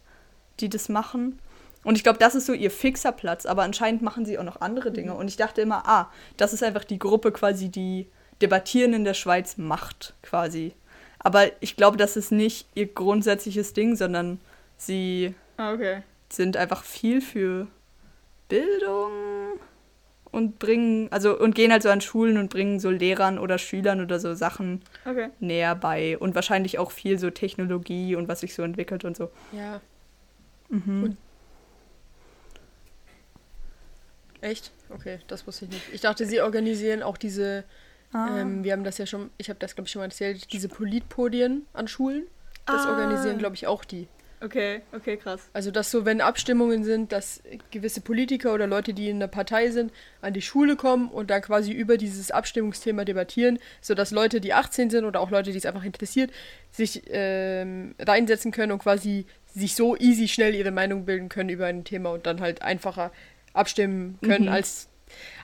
[SPEAKER 1] die das machen. Und ich glaube, das ist so ihr fixer Platz, aber anscheinend machen sie auch noch andere Dinge. Und ich dachte immer, ah, das ist einfach die Gruppe quasi, die Debattieren in der Schweiz macht, quasi. Aber ich glaube, das ist nicht ihr grundsätzliches Ding, sondern sie
[SPEAKER 2] Ah, okay.
[SPEAKER 1] sind einfach viel für Bildung und bringen, also und gehen halt so an Schulen und bringen so Lehrern oder Schülern oder so Sachen
[SPEAKER 2] Okay.
[SPEAKER 1] näher bei und wahrscheinlich auch viel so Technologie und was sich so entwickelt und so.
[SPEAKER 3] Ja.
[SPEAKER 1] Mhm.
[SPEAKER 3] Und- Echt? Okay, das wusste ich nicht. Ich dachte, sie organisieren auch diese,
[SPEAKER 1] Ah.
[SPEAKER 3] ähm, wir haben das ja schon, ich habe das glaube ich schon mal erzählt, diese Politpodien an Schulen. Das
[SPEAKER 2] Ah.
[SPEAKER 3] organisieren glaube ich auch die.
[SPEAKER 2] Okay, okay, krass.
[SPEAKER 3] Also, dass so, wenn Abstimmungen sind, dass gewisse Politiker oder Leute, die in der Partei sind, an die Schule kommen und dann quasi über dieses Abstimmungsthema debattieren, sodass Leute, die 18 sind oder auch Leute, die es einfach interessiert, sich ähm, reinsetzen können und quasi sich so easy schnell ihre Meinung bilden können über ein Thema und dann halt einfacher abstimmen können,
[SPEAKER 1] Mhm.
[SPEAKER 3] als,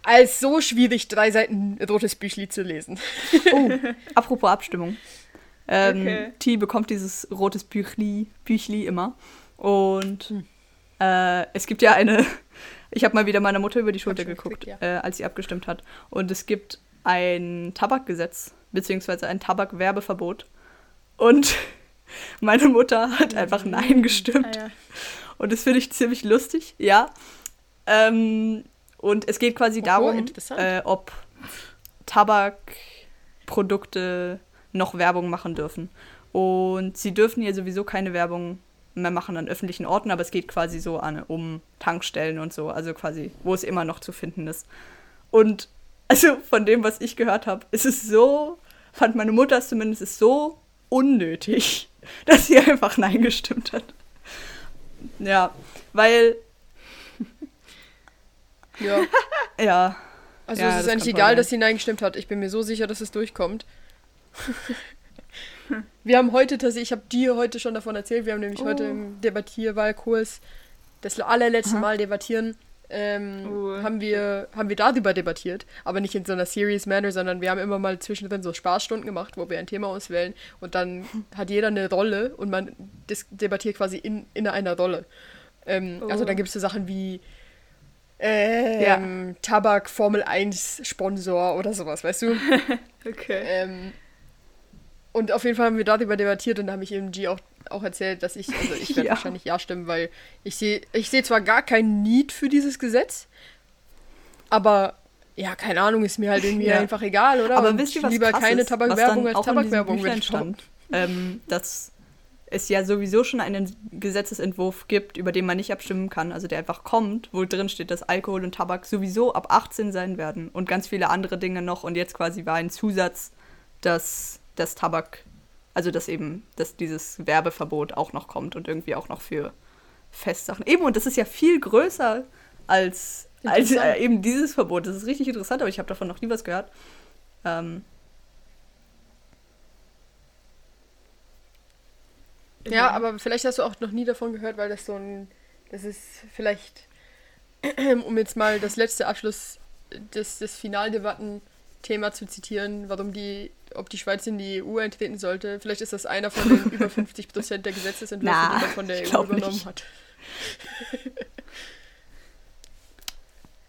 [SPEAKER 3] als so schwierig drei Seiten rotes Büchli zu lesen.
[SPEAKER 1] Oh, apropos Abstimmung. Ähm,
[SPEAKER 2] Okay.
[SPEAKER 1] T bekommt dieses rotes Büchli, Büchli immer. Und
[SPEAKER 3] Hm.
[SPEAKER 1] äh, es gibt ja eine. (laughs) Ich habe mal wieder meiner Mutter über die Schulter geguckt,
[SPEAKER 3] gekriegt,
[SPEAKER 1] äh, als sie abgestimmt hat. Und es gibt ein Tabakgesetz, beziehungsweise ein Tabakwerbeverbot. Und (laughs) meine Mutter hat einfach Nein gestimmt.
[SPEAKER 2] Ah, ja.
[SPEAKER 1] Und das finde ich ziemlich lustig, ja. Ähm, und es geht quasi
[SPEAKER 3] Oh,
[SPEAKER 1] darum, äh, ob Tabakprodukte noch Werbung machen dürfen. Und sie dürfen hier sowieso keine Werbung mehr machen an öffentlichen Orten, aber es geht quasi so an um Tankstellen und so, also quasi, wo es immer noch zu finden ist. Und also von dem, was ich gehört habe, ist es so, fand meine Mutter es zumindest, ist so unnötig, (laughs) dass sie einfach Nein gestimmt hat. Ja, weil,
[SPEAKER 3] Ja. (laughs)
[SPEAKER 1] ja,
[SPEAKER 3] Also
[SPEAKER 1] Ja,
[SPEAKER 3] es ist eigentlich egal,
[SPEAKER 1] sein.
[SPEAKER 3] dass sie Nein gestimmt hat. Ich bin mir so sicher, dass es durchkommt. (laughs) wir haben heute tatsächlich, ich habe dir heute schon davon erzählt, wir haben nämlich
[SPEAKER 1] Oh.
[SPEAKER 3] heute im Debattierwahlkurs das allerletzte
[SPEAKER 1] Aha.
[SPEAKER 3] Mal debattieren, ähm,
[SPEAKER 2] Oh.
[SPEAKER 3] haben, wir, haben wir darüber debattiert, aber nicht in so einer serious manner, sondern wir haben immer mal zwischendrin so Spaßstunden gemacht, wo wir ein Thema auswählen und dann hat jeder eine Rolle und man debattiert quasi in, in einer Rolle. Ähm, Also
[SPEAKER 2] Oh.
[SPEAKER 3] dann gibt es so Sachen wie ähm, Tabak Formel 1 Sponsor oder sowas, weißt du? (laughs)
[SPEAKER 2] Okay.
[SPEAKER 3] ähm, und auf jeden Fall haben wir darüber debattiert und da habe ich eben G auch, auch erzählt, dass ich, also ich werde (laughs)
[SPEAKER 1] Ja.
[SPEAKER 3] wahrscheinlich ja stimmen, weil ich sehe ich sehe zwar gar keinen Need für dieses Gesetz, aber ja, keine Ahnung, ist mir halt irgendwie
[SPEAKER 1] Ja.
[SPEAKER 3] einfach egal, oder?
[SPEAKER 1] Aber
[SPEAKER 3] Und
[SPEAKER 1] wisst ihr, was
[SPEAKER 3] lieber keine
[SPEAKER 1] ist,
[SPEAKER 3] Tabakwerbung als Tabakwerbung. Würde ich
[SPEAKER 1] stand, (laughs) ähm, dass es ja sowieso schon einen Gesetzesentwurf gibt, über den man nicht abstimmen kann, also der einfach kommt, wo drin steht, dass Alkohol und Tabak sowieso ab 18 sein werden und ganz viele andere Dinge noch. Und jetzt quasi war ein Zusatz, dass das Tabak, also dass eben, dass dieses Werbeverbot auch noch kommt und irgendwie auch noch für Festsachen. Eben, und das ist ja viel größer als, als äh, eben dieses Verbot. Das ist richtig interessant, aber ich habe davon noch nie was gehört. Ähm,
[SPEAKER 3] Ja, aber vielleicht hast du auch noch nie davon gehört, weil das so ein. Das ist vielleicht, (clears throat) um jetzt mal das letzte Abschluss des, des Finaldebatten-Thema zu zitieren, warum die, ob die Schweiz in die EU eintreten sollte. Vielleicht ist das einer von den (laughs) über 50 Prozent der Gesetzesentwürfe,
[SPEAKER 1] Na,
[SPEAKER 3] die man von der EU übernommen
[SPEAKER 1] nicht.
[SPEAKER 3] hat. (laughs)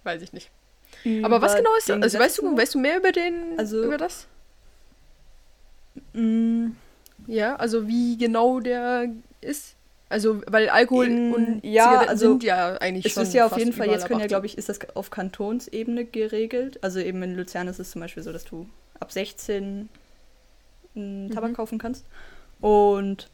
[SPEAKER 3] Weiß ich nicht. Aber was genau ist das? Also weißt du, weißt du mehr über den
[SPEAKER 1] Also-
[SPEAKER 3] über das? Ja, also wie genau der ist? Also, weil Alkohol
[SPEAKER 1] In-
[SPEAKER 3] und
[SPEAKER 1] ja,
[SPEAKER 3] Zigaretten
[SPEAKER 1] also
[SPEAKER 3] sind ja eigentlich
[SPEAKER 1] Es
[SPEAKER 3] schon
[SPEAKER 1] ist ja auf jeden Fall, jetzt können ja, glaube ich, ist das auf Kantonsebene geregelt. Also eben in Luzern ist es zum Beispiel so, dass du ab 16 mm, Tabak
[SPEAKER 3] Mhm.
[SPEAKER 1] kaufen kannst. Und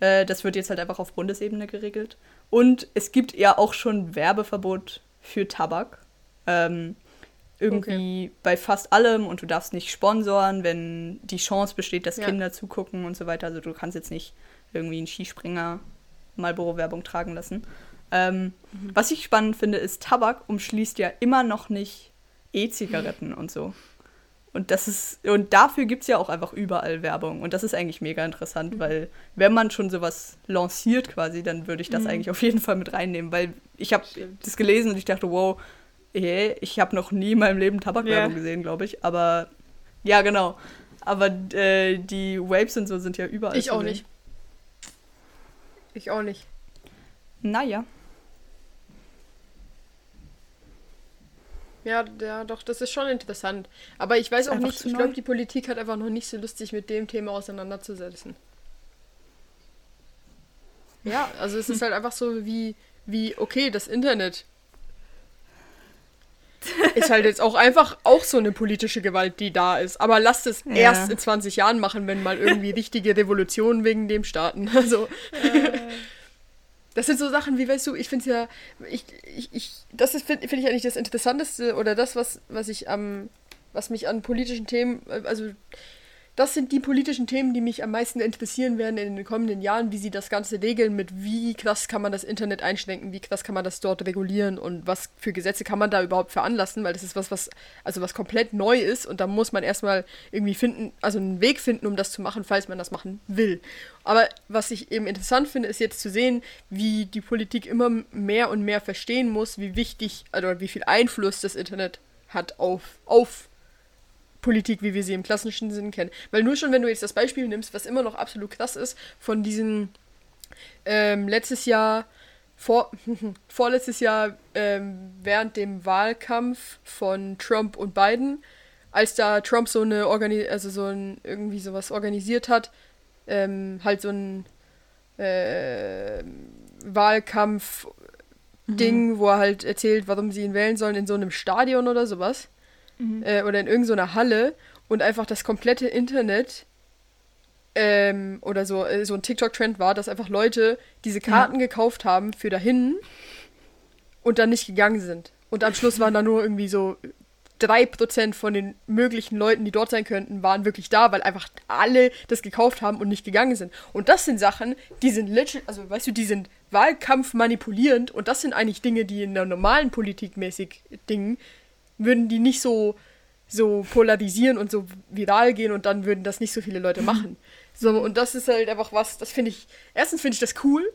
[SPEAKER 1] äh, das wird jetzt halt einfach auf Bundesebene geregelt. Und es gibt ja auch schon Werbeverbot für Tabak. Ähm, irgendwie bei fast allem und du darfst nicht sponsoren, wenn die Chance besteht, dass
[SPEAKER 3] Ja.
[SPEAKER 1] Kinder zugucken und so weiter. Also du kannst jetzt nicht irgendwie einen Skispringer Marlboro-Werbung tragen lassen. Ähm, Was ich spannend finde, ist, Tabak umschließt ja immer noch nicht E-Zigaretten und so. Und das ist, und dafür gibt es ja auch einfach überall Werbung. Und das ist eigentlich mega interessant, weil wenn man schon sowas lanciert quasi, dann würde ich das
[SPEAKER 3] Mhm.
[SPEAKER 1] eigentlich auf jeden Fall mit reinnehmen, weil ich habe das gelesen und ich dachte, wow, eh, ich habe noch nie in meinem Leben Tabakwerbung
[SPEAKER 2] Ja.
[SPEAKER 1] gesehen, glaube ich. Aber ja, genau. Aber äh, die Vapes und so sind ja überall.
[SPEAKER 3] Ich auch
[SPEAKER 1] sehen.
[SPEAKER 3] nicht. Ich auch nicht.
[SPEAKER 1] Naja.
[SPEAKER 3] Ja, ja, doch, das ist schon interessant. Aber ich weiß auch nicht, ich glaube, die Politik hat einfach noch nicht so lustig mit dem Thema auseinanderzusetzen. Ja, also es ist halt einfach so wie, wie, okay, das Internet ist halt jetzt auch einfach auch so eine politische Gewalt, die da ist. Aber lasst es
[SPEAKER 1] Ja.
[SPEAKER 3] erst in 20 Jahren machen, wenn mal irgendwie richtige Revolutionen wegen dem starten. (laughs) Also, Das sind so Sachen wie, weißt du, ich finde es ja, ich, ich, ich, das ist, finde find ich eigentlich das Interessanteste oder das, was, was ich am, was mich an politischen Themen, äh, also das sind die politischen Themen, die mich am meisten interessieren werden in den kommenden Jahren, wie sie das Ganze regeln, mit wie krass kann man das Internet einschränken, wie krass kann man das dort regulieren und was für Gesetze kann man da überhaupt veranlassen, weil das ist was, was, also was komplett neu ist und da muss man erstmal irgendwie finden, also einen Weg finden, um das zu machen, falls man das machen will. Aber was ich eben interessant finde, ist jetzt zu sehen, wie die Politik immer mehr und mehr verstehen muss, wie wichtig, also wie viel Einfluss das Internet hat auf, auf Politik, wie wir sie im klassischen Sinn kennen. Weil nur schon, wenn du jetzt das Beispiel nimmst, was immer noch absolut krass ist, von diesen ähm, letztes Jahr, vor, (laughs) vorletztes Jahr ähm, während dem Wahlkampf von Trump und Biden, als da Trump so eine Organi also so ein irgendwie sowas organisiert hat, ähm, halt so ein äh, Wahlkampf Ding, wo er halt erzählt, warum sie ihn wählen sollen in so einem Stadion oder sowas äh, oder in irgendeiner Halle und einfach das komplette Internet ähm, oder so, äh, so ein TikTok-Trend war, dass einfach Leute diese Karten gekauft haben für dahin und dann nicht gegangen sind. Und am Schluss waren da nur irgendwie so 3% von den möglichen Leuten, die dort sein könnten, waren wirklich da, weil einfach alle das gekauft haben und nicht gegangen sind. Und das sind Sachen, die sind literally, also weißt du, die sind Wahlkampf manipulierend und das sind eigentlich Dinge, die in der normalen Politik mäßig Dingen würden die nicht so, so polarisieren und so viral gehen und dann würden das nicht so viele Leute machen. So, und das ist halt einfach was, das finde ich, erstens finde ich das cool.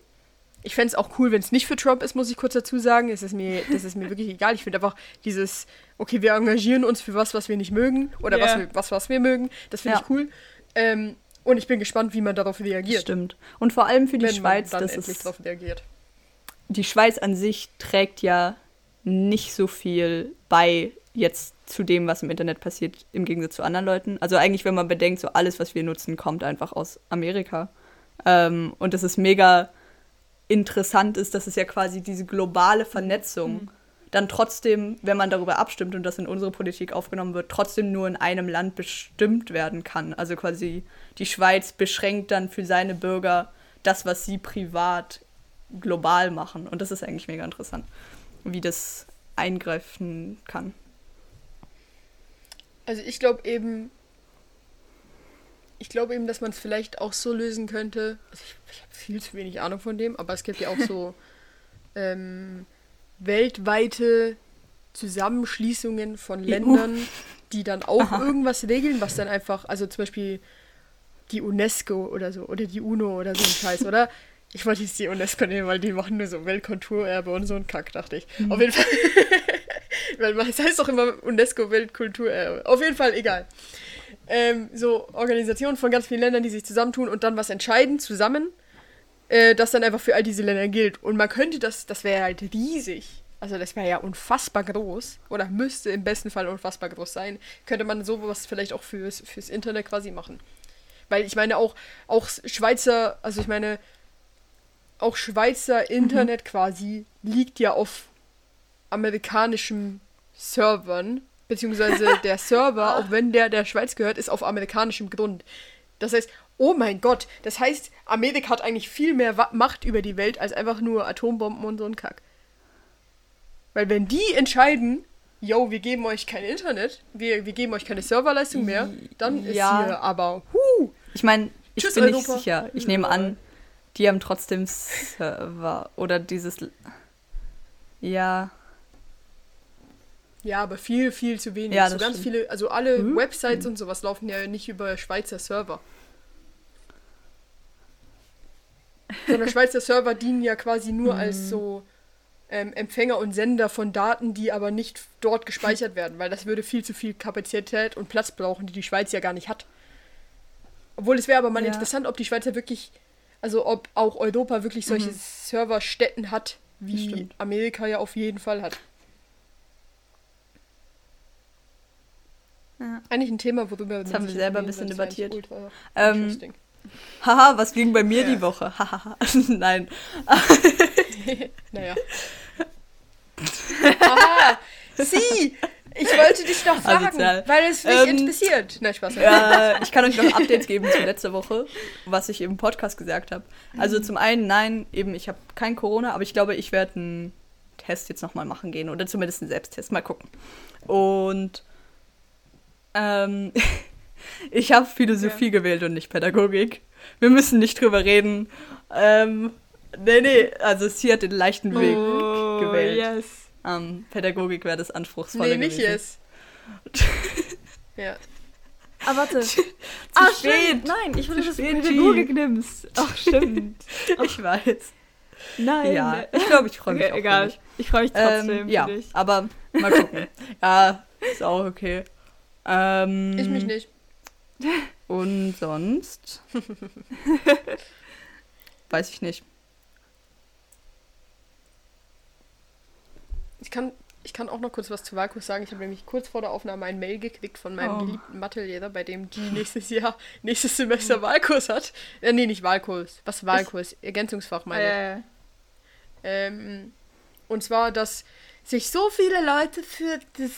[SPEAKER 3] Ich fände es auch cool, wenn es nicht für Trump ist, muss ich kurz dazu sagen. Es ist mir, das ist mir (laughs) wirklich egal. Ich finde einfach dieses, okay, wir engagieren uns für was, was wir nicht mögen oder
[SPEAKER 1] Ja.
[SPEAKER 3] was, wir, was, was wir mögen. Das finde
[SPEAKER 1] Ja.
[SPEAKER 3] ich cool. Ähm, und ich bin gespannt, wie man darauf reagiert.
[SPEAKER 1] Stimmt. Und vor allem für die
[SPEAKER 3] wenn
[SPEAKER 1] Schweiz,
[SPEAKER 3] man dann
[SPEAKER 1] das
[SPEAKER 3] endlich
[SPEAKER 1] ist
[SPEAKER 3] darauf reagiert.
[SPEAKER 1] die Schweiz an sich trägt ja nicht so viel bei jetzt zu dem, was im Internet passiert, im Gegensatz zu anderen Leuten. Also eigentlich, wenn man bedenkt, so alles, was wir nutzen, kommt einfach aus Amerika. Ähm, und das ist mega interessant ist, dass es ja quasi diese globale Vernetzung dann trotzdem, wenn man darüber abstimmt und das in unsere Politik aufgenommen wird, trotzdem nur in einem Land bestimmt werden kann. Also quasi die Schweiz beschränkt dann für seine Bürger das, was sie privat global machen. Und das ist eigentlich mega interessant, wie das eingreifen kann.
[SPEAKER 3] Also ich glaube eben, ich glaube eben, dass man es vielleicht auch so lösen könnte. Also ich, ich habe viel zu wenig Ahnung von dem, aber es gibt ja auch so (laughs) ähm, weltweite Zusammenschließungen von Ländern, die dann auch irgendwas regeln, was dann einfach, also zum Beispiel die UNESCO oder so, oder die UNO oder so ein Scheiß, oder? (laughs) Ich wollte jetzt die UNESCO nehmen, weil die machen nur so Weltkulturerbe und so ein Kack, dachte ich. Auf jeden Fall. (laughs) weil man- es heißt doch immer UNESCO Weltkulturerbe. Auf jeden Fall, egal. Ähm, so Organisationen von ganz vielen Ländern, die sich zusammentun und dann was entscheiden, zusammen, äh, das dann einfach für all diese Länder gilt. Und man könnte das, das wäre halt riesig. Also das wäre ja unfassbar groß. Oder müsste im besten Fall unfassbar groß sein. Könnte man sowas vielleicht auch fürs, fürs Internet quasi machen. Weil ich meine auch, auch Schweizer, also ich meine, auch Schweizer Internet quasi liegt ja auf amerikanischen Servern, beziehungsweise (laughs) der Server, auch wenn der der Schweiz gehört, ist auf amerikanischem Grund. Das heißt, oh mein Gott, das heißt, Amerika hat eigentlich viel mehr Macht über die Welt als einfach nur Atombomben und so ein Kack. Weil wenn die entscheiden, yo, wir geben euch kein Internet, wir, wir geben euch keine Serverleistung mehr, dann ist
[SPEAKER 1] Ja.
[SPEAKER 3] hier aber, huh,
[SPEAKER 1] Ich meine, ich
[SPEAKER 3] Tschüss,
[SPEAKER 1] bin nicht
[SPEAKER 3] Europa.
[SPEAKER 1] sicher. Ich nehme an, die haben trotzdem Server oder dieses. Ja,
[SPEAKER 3] Ja, aber viel, viel zu wenig.
[SPEAKER 1] Ja,
[SPEAKER 3] so ganz
[SPEAKER 1] stimmt.
[SPEAKER 3] viele, also alle
[SPEAKER 1] Mhm.
[SPEAKER 3] Websites und sowas laufen ja nicht über Schweizer Server. Sondern Schweizer Server dienen ja quasi nur
[SPEAKER 1] Mhm.
[SPEAKER 3] als so ähm, Empfänger und Sender von Daten, die aber nicht dort gespeichert werden, weil das würde viel zu viel Kapazität und Platz brauchen, die die Schweiz ja gar nicht hat. Obwohl es wäre aber mal
[SPEAKER 1] Ja.
[SPEAKER 3] interessant, ob die Schweiz ja wirklich, also ob auch Europa wirklich solche
[SPEAKER 1] Mhm.
[SPEAKER 3] Serverstätten hat, wie
[SPEAKER 1] stimmt.
[SPEAKER 3] Amerika ja auf jeden Fall hat.
[SPEAKER 1] Ja.
[SPEAKER 3] Eigentlich ein Thema, worüber
[SPEAKER 1] Das haben wir selber ein bisschen debattiert. Ähm. Haha, was ging bei mir
[SPEAKER 3] Ja.
[SPEAKER 1] die Woche? Hahaha. (laughs) Nein. (laughs)
[SPEAKER 3] naja. (laughs) Aha, sie! Ich wollte dich noch (laughs) fragen,
[SPEAKER 1] Asozial.
[SPEAKER 3] weil es mich
[SPEAKER 1] Ähm,
[SPEAKER 3] interessiert. Nein, Spaß.
[SPEAKER 1] Äh, ich kann euch noch Updates geben zu letzter Woche, was ich im Podcast gesagt habe. Also zum einen, nein, eben, ich habe kein Corona, aber ich glaube, ich werde einen Test jetzt nochmal machen gehen oder zumindest einen Selbsttest, mal gucken. Und ähm, (laughs) ich habe Philosophie gewählt und nicht Pädagogik. Wir müssen nicht drüber reden. Ähm, nee, nee, also sie hat den leichten Weg
[SPEAKER 2] Oh,
[SPEAKER 1] gewählt.
[SPEAKER 2] yes.
[SPEAKER 1] Ähm, Pädagogik wäre das anspruchsvolle
[SPEAKER 3] Nee, nicht
[SPEAKER 1] gewesen.
[SPEAKER 3] jetzt. (laughs) ja.
[SPEAKER 2] Ah, warte. (laughs)
[SPEAKER 1] Zu
[SPEAKER 2] ah,
[SPEAKER 1] spät.
[SPEAKER 2] stimmt. Nein, ich will, dass du Pädagogik nimmst. (laughs) Ach, stimmt.
[SPEAKER 1] Ich weiß.
[SPEAKER 2] Nein.
[SPEAKER 1] Ja, ich glaube, ich freue mich
[SPEAKER 2] Okay,
[SPEAKER 1] auch
[SPEAKER 2] egal. Ich freue mich trotzdem
[SPEAKER 1] Ähm,
[SPEAKER 2] für
[SPEAKER 1] ja,
[SPEAKER 2] dich.
[SPEAKER 1] aber mal gucken. ja, ist auch okay. Ähm,
[SPEAKER 3] Ich mich nicht.
[SPEAKER 1] Und sonst? Weiß ich nicht.
[SPEAKER 3] Ich kann, ich kann auch noch kurz was zu Valkos sagen. Ich habe nämlich kurz vor der Aufnahme ein Mail gekriegt von meinem
[SPEAKER 1] Oh.
[SPEAKER 3] geliebten Mathelehrer, bei dem G nächstes Jahr, nächstes Semester Wahlkurs hat. Äh, nee, nicht Wahlkurs. Was Wahlkurs? Ergänzungsfach meine ich.
[SPEAKER 2] ja.
[SPEAKER 3] Ähm, und zwar, dass sich so viele Leute für das,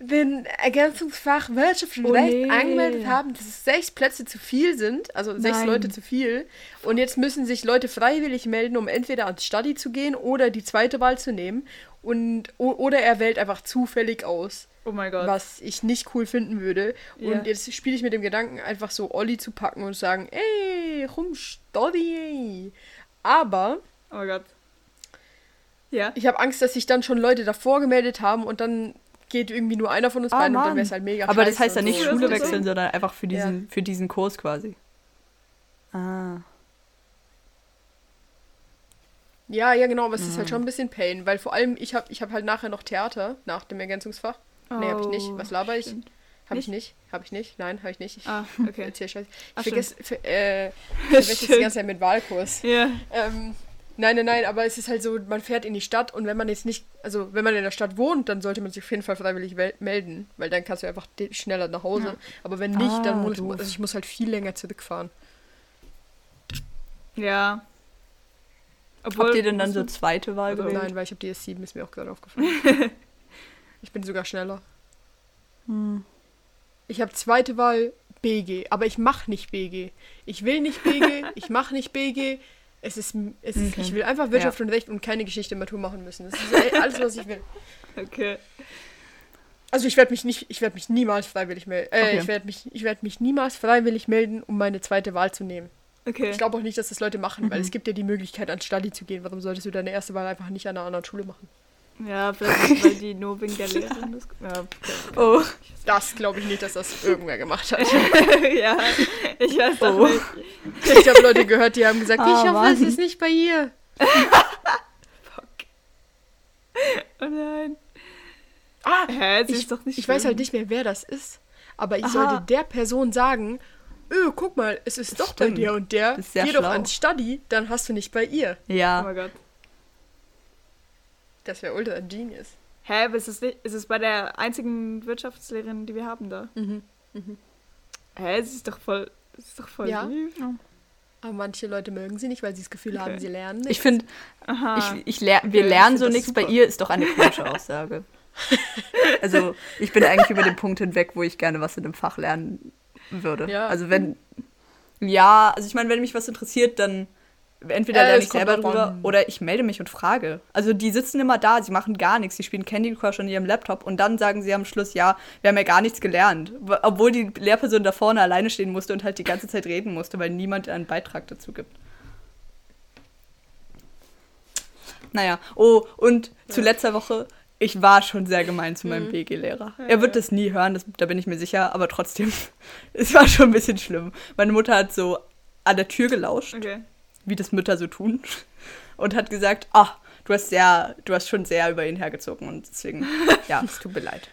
[SPEAKER 3] den Ergänzungsfach Wirtschaft und
[SPEAKER 2] Oh,
[SPEAKER 3] Recht
[SPEAKER 2] nee.
[SPEAKER 3] angemeldet haben, dass es sechs Plätze zu viel sind, also sechs
[SPEAKER 2] Nein.
[SPEAKER 3] Leute zu viel. Und jetzt müssen sich Leute freiwillig melden, um entweder ans Study zu gehen oder die zweite Wahl zu nehmen. Und, oder er wählt einfach zufällig aus,
[SPEAKER 2] Oh mein Gott.
[SPEAKER 3] was ich nicht cool finden würde.
[SPEAKER 2] Ja.
[SPEAKER 3] Und jetzt spiele ich mit dem Gedanken, einfach so Olli zu packen und sagen, ey, rum Study. Aber
[SPEAKER 2] Oh mein Gott. Ja.
[SPEAKER 3] ich habe Angst, dass sich dann schon Leute davor gemeldet haben und dann geht irgendwie nur einer von uns
[SPEAKER 1] Ah,
[SPEAKER 3] beiden und dann
[SPEAKER 1] Mann.
[SPEAKER 3] wäre es halt mega
[SPEAKER 1] Aber das heißt ja nicht
[SPEAKER 3] so.
[SPEAKER 1] Schule wechseln, sondern einfach für
[SPEAKER 3] Ja.
[SPEAKER 1] diesen, für diesen Kurs quasi. Ah.
[SPEAKER 3] Ja, ja, genau, aber es ist
[SPEAKER 1] Mhm.
[SPEAKER 3] halt schon ein bisschen Pain, weil vor allem ich habe ich hab halt nachher noch Theater nach dem Ergänzungsfach. Nee, habe ich nicht.
[SPEAKER 2] Oh,
[SPEAKER 3] Was laber ich?
[SPEAKER 2] stimmt.
[SPEAKER 3] Habe ich nicht. Habe ich nicht. Nein, habe ich nicht. Ich
[SPEAKER 2] Ah, okay. (laughs)
[SPEAKER 3] erzähl Scheiße. Ich vergesse ver, äh, (laughs) die ganze Zeit mit Wahlkurs.
[SPEAKER 2] Ja.
[SPEAKER 3] Ähm, nein, nein, nein, aber es ist halt so, man fährt in die Stadt und wenn man jetzt nicht, also wenn man in der Stadt wohnt, dann sollte man sich auf jeden Fall freiwillig melden, weil dann kannst du einfach schneller nach Hause.
[SPEAKER 2] Ja.
[SPEAKER 3] Aber wenn nicht,
[SPEAKER 1] Ah,
[SPEAKER 3] dann muss
[SPEAKER 1] doof.
[SPEAKER 3] also ich muss halt viel länger zurückfahren.
[SPEAKER 2] Ja. Obwohl,
[SPEAKER 1] Habt ihr denn dann so zweite Wahl
[SPEAKER 2] Also,
[SPEAKER 1] gewählt?
[SPEAKER 3] Nein, weil ich habe die S7, ist mir auch gerade aufgefallen. (laughs) ich bin sogar schneller.
[SPEAKER 1] Hm.
[SPEAKER 3] Ich habe zweite Wahl BG, aber ich mache nicht BG. Ich will nicht BG, ich mache nicht BG. Es ist, es ist
[SPEAKER 1] Okay.
[SPEAKER 3] ich will einfach Wirtschaft und Recht und keine Geschichte Matur machen müssen. Das ist alles, was ich will. (laughs)
[SPEAKER 2] Okay.
[SPEAKER 3] Also ich werde mich nicht, ich werde mich niemals freiwillig melden. Äh,
[SPEAKER 1] Okay.
[SPEAKER 3] ich werde mich, ich werde mich niemals freiwillig melden, um meine zweite Wahl zu nehmen.
[SPEAKER 2] Okay.
[SPEAKER 3] Ich glaube auch nicht, dass das Leute machen, weil
[SPEAKER 1] Mhm.
[SPEAKER 3] es gibt ja die Möglichkeit, an Study zu gehen. Warum solltest du deine erste Wahl einfach nicht an einer anderen Schule machen?
[SPEAKER 2] Ja, vielleicht, weil die nur wegen der (laughs) Lehrerin das. Ja, okay.
[SPEAKER 1] Oh.
[SPEAKER 3] Das glaube ich nicht, dass das irgendwer gemacht hat. (laughs)
[SPEAKER 2] ja, ich weiß auch
[SPEAKER 1] Oh.
[SPEAKER 2] nicht.
[SPEAKER 3] Ich habe Leute gehört, die haben gesagt,
[SPEAKER 1] Ah,
[SPEAKER 3] ich hoffe, es ist nicht bei ihr. (laughs)
[SPEAKER 2] Oh nein.
[SPEAKER 3] Ah,
[SPEAKER 2] Hä, sie
[SPEAKER 3] ich,
[SPEAKER 2] ist doch nicht
[SPEAKER 3] ich weiß halt nicht mehr, wer das ist. Aber ich
[SPEAKER 2] Aha.
[SPEAKER 3] sollte der Person sagen, öh, guck mal, es ist doch bei
[SPEAKER 1] stimmt.
[SPEAKER 3] der und der.
[SPEAKER 1] Das
[SPEAKER 3] Geh doch
[SPEAKER 1] schlau.
[SPEAKER 3] ans Study, dann hast du nicht bei ihr.
[SPEAKER 2] Oh
[SPEAKER 1] Ja.
[SPEAKER 2] mein Gott.
[SPEAKER 3] Das wäre ultra genius.
[SPEAKER 2] Hä, aber ist es, nicht, ist es bei der einzigen Wirtschaftslehrerin, die wir haben da?
[SPEAKER 3] Mhm.
[SPEAKER 2] Hä, sie ist doch voll. Sie ist doch voll
[SPEAKER 3] Ja.
[SPEAKER 2] lieb.
[SPEAKER 3] Aber manche Leute mögen sie nicht, weil sie das Gefühl
[SPEAKER 2] Okay.
[SPEAKER 3] haben, sie lernen
[SPEAKER 1] Ich
[SPEAKER 3] nicht.
[SPEAKER 1] finde, ich, ich ler wir
[SPEAKER 2] Okay,
[SPEAKER 1] lernen
[SPEAKER 3] ich
[SPEAKER 1] so nichts. Bei
[SPEAKER 3] super.
[SPEAKER 1] ihr ist doch eine komische (laughs) Aussage. Also, ich bin eigentlich über den Punkt hinweg, wo ich gerne was in dem Fach lernen würde.
[SPEAKER 3] Ja.
[SPEAKER 1] Also, wenn. Ja, also ich meine, wenn mich was interessiert, dann entweder
[SPEAKER 3] Äh,
[SPEAKER 1] lerne
[SPEAKER 3] es
[SPEAKER 1] ich selber drüber oder ich melde mich und frage. Also die sitzen immer da, sie machen gar nichts, sie spielen Candy Crush an ihrem Laptop und dann sagen sie am Schluss, ja, wir haben ja gar nichts gelernt. Obwohl die Lehrperson da vorne alleine stehen musste und halt die ganze Zeit reden musste, weil niemand einen Beitrag dazu gibt. Naja, oh, und zu letzter Woche, ich war schon sehr gemein zu meinem BG-Lehrer. Er wird das nie hören, das, da bin ich mir sicher, aber trotzdem, (laughs) es war schon ein bisschen schlimm. Meine Mutter hat so an der Tür gelauscht,
[SPEAKER 2] Okay.
[SPEAKER 1] Wie das Mütter so tun, (laughs) und hat gesagt, ah, du hast sehr, du hast schon sehr über ihn hergezogen und deswegen, (laughs) ja, es tut mir leid.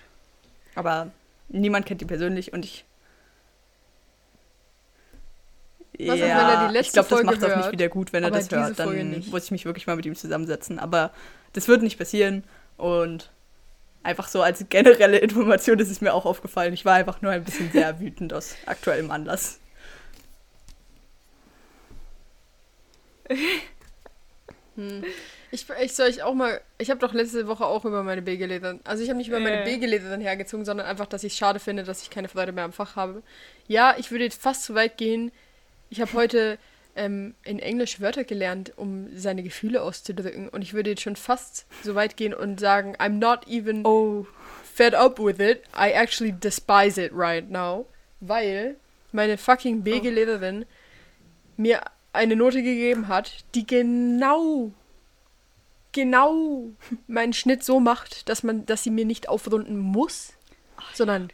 [SPEAKER 1] Aber niemand kennt ihn persönlich und ich.
[SPEAKER 3] Was auch, wenn er die letzte
[SPEAKER 1] ich glaube, das macht auch nicht wieder gut, wenn er das hört. Dann muss ich mich wirklich mal mit ihm zusammensetzen. Aber das wird nicht passieren und einfach so als generelle Information ist es mir auch aufgefallen. Ich war einfach nur ein bisschen sehr wütend aus aktuellem Anlass. (laughs)
[SPEAKER 3] Hm. Ich, ich soll ich auch mal. Ich habe doch letzte Woche auch über meine B gelesen. Also ich habe nicht über meine
[SPEAKER 2] Äh.
[SPEAKER 3] B gelesen hergezogen, sondern einfach, dass ich schade finde, dass ich keine Freude mehr am Fach habe. Ja, ich würde jetzt fast zu weit gehen. Ich habe heute (laughs) ähm, in Englisch Wörter gelernt, um seine Gefühle auszudrücken. Und ich würde jetzt schon fast so weit gehen und sagen, I'm not even
[SPEAKER 1] Oh.
[SPEAKER 3] fed up with it. I actually despise it right now. Weil meine fucking B-Lehrerin mir eine Note gegeben hat, die genau, genau meinen Schnitt so macht, dass man, dass sie mir nicht aufrunden muss, sondern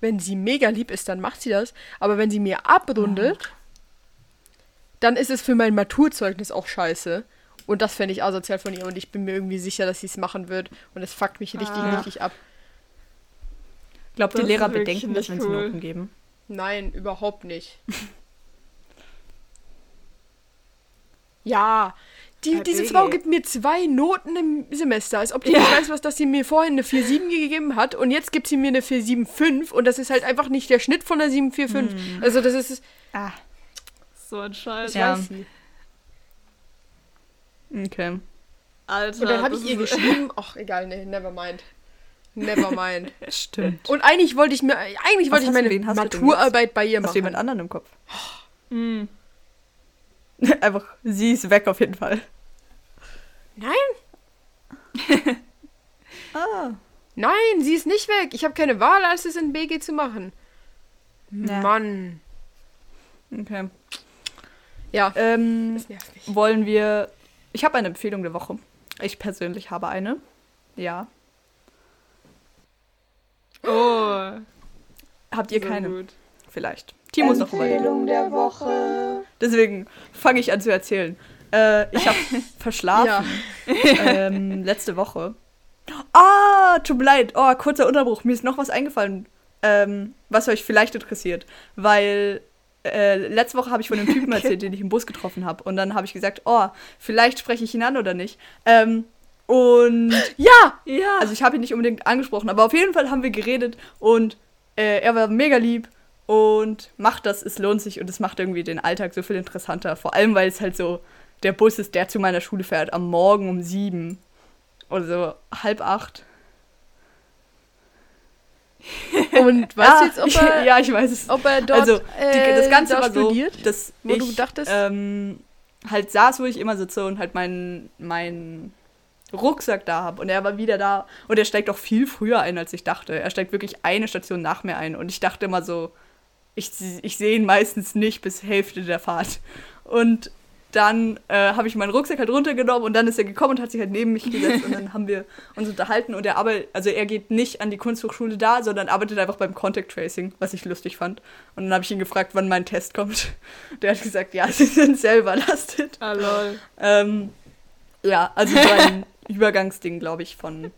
[SPEAKER 3] wenn sie mega lieb ist, dann macht sie das. Aber wenn sie mir abrundet, dann ist es für mein Maturzeugnis auch scheiße. Und das fände ich asozial von ihr und ich bin mir irgendwie sicher, dass sie es machen wird. Und es fuckt mich richtig,
[SPEAKER 2] Ah.
[SPEAKER 3] richtig ab.
[SPEAKER 1] Glaubt die
[SPEAKER 2] Das
[SPEAKER 1] Lehrer bedenken das, wenn sie
[SPEAKER 2] cool.
[SPEAKER 1] Noten geben?
[SPEAKER 3] Nein, überhaupt nicht. (laughs) ja, die,
[SPEAKER 2] Herr
[SPEAKER 3] diese. Frau gibt mir zwei Noten im Semester, als ob die nicht weiß, was, dass sie mir vorhin eine 4,7 gegeben hat und jetzt gibt sie mir eine 4,75 und das ist halt einfach nicht der Schnitt von der 7,45. Also das ist,
[SPEAKER 1] Ah.
[SPEAKER 2] So ein Scheiß.
[SPEAKER 3] das
[SPEAKER 1] Ja.
[SPEAKER 3] weiß sie.
[SPEAKER 1] Okay.
[SPEAKER 2] Alter.
[SPEAKER 3] Und dann habe ich ihr geschrieben, (laughs) ach egal, nee, never mind. Never mind. (laughs)
[SPEAKER 1] Stimmt.
[SPEAKER 3] Und eigentlich wollte ich mir, eigentlich
[SPEAKER 1] Was
[SPEAKER 3] wollte ich meine Maturarbeit bei ihr
[SPEAKER 1] Hast du jemand
[SPEAKER 3] machen.
[SPEAKER 1] anderen im Kopf?
[SPEAKER 2] Hm. (laughs)
[SPEAKER 1] Einfach, sie ist weg auf jeden Fall.
[SPEAKER 3] Nein, (laughs)
[SPEAKER 1] Ah.
[SPEAKER 3] nein, sie ist nicht weg. Ich habe keine Wahl, als es in BG zu machen.
[SPEAKER 1] Ja.
[SPEAKER 3] Mann.
[SPEAKER 1] Okay.
[SPEAKER 3] Ja,
[SPEAKER 1] Ähm,
[SPEAKER 3] das nervt mich.
[SPEAKER 1] wollen wir. Ich habe eine Empfehlung der Woche. Ich persönlich habe eine. Ja.
[SPEAKER 2] Oh.
[SPEAKER 1] Habt ihr
[SPEAKER 2] so
[SPEAKER 1] keine?
[SPEAKER 2] Gut.
[SPEAKER 1] Vielleicht. Timo ist noch.
[SPEAKER 5] Empfehlung der Woche.
[SPEAKER 1] Deswegen fange ich an zu erzählen. Äh, ich habe (laughs) verschlafen. (laughs) ähm, letzte Woche. Ah, tut mir leid. Oh, kurzer Unterbruch. Mir ist noch was eingefallen, ähm, was euch vielleicht interessiert. Weil äh, letzte Woche habe ich von einem Typen (laughs) erzählt, den ich im Bus getroffen habe. Und dann habe ich gesagt, oh, vielleicht spreche ich ihn an oder nicht. Ähm, und
[SPEAKER 3] Ja,
[SPEAKER 2] Ja.
[SPEAKER 1] also ich habe ihn nicht unbedingt angesprochen, aber auf jeden Fall haben wir geredet und äh, er war mega lieb und macht das, es lohnt sich und es macht irgendwie den Alltag so viel interessanter. Vor allem, weil es halt so der Bus ist, der zu meiner Schule fährt, am Morgen um sieben oder so halb acht. (laughs)
[SPEAKER 3] und weißt du jetzt, ob er, (laughs)
[SPEAKER 1] ja, ich weiß es.
[SPEAKER 3] ob er dort
[SPEAKER 1] also die,
[SPEAKER 3] äh,
[SPEAKER 1] das Ganze
[SPEAKER 3] da
[SPEAKER 1] war so,
[SPEAKER 3] studiert?
[SPEAKER 1] dass
[SPEAKER 3] wo
[SPEAKER 1] ich
[SPEAKER 3] du dachtest?
[SPEAKER 1] ähm, halt saß, wo ich immer sitze und halt meinen mein Rucksack da habe und er war wieder da und er steigt auch viel früher ein, als ich dachte. Er steigt wirklich eine Station nach mir ein und ich dachte immer so, ich, ich sehe ihn meistens nicht bis Hälfte der Fahrt. Und dann äh, habe ich meinen Rucksack halt runtergenommen und dann ist er gekommen und hat sich halt neben mich gesetzt und dann haben wir uns unterhalten und er arbeitet, also er geht nicht an die Kunsthochschule da, sondern arbeitet einfach beim Contact Tracing, was ich lustig fand. Und dann habe ich ihn gefragt, wann mein Test kommt. (laughs) Der hat gesagt, ja, (laughs) sie sind selber lastet.
[SPEAKER 2] Ah, lol.
[SPEAKER 1] Ähm, ja, also so ein (laughs) Übergangsding, glaube ich, von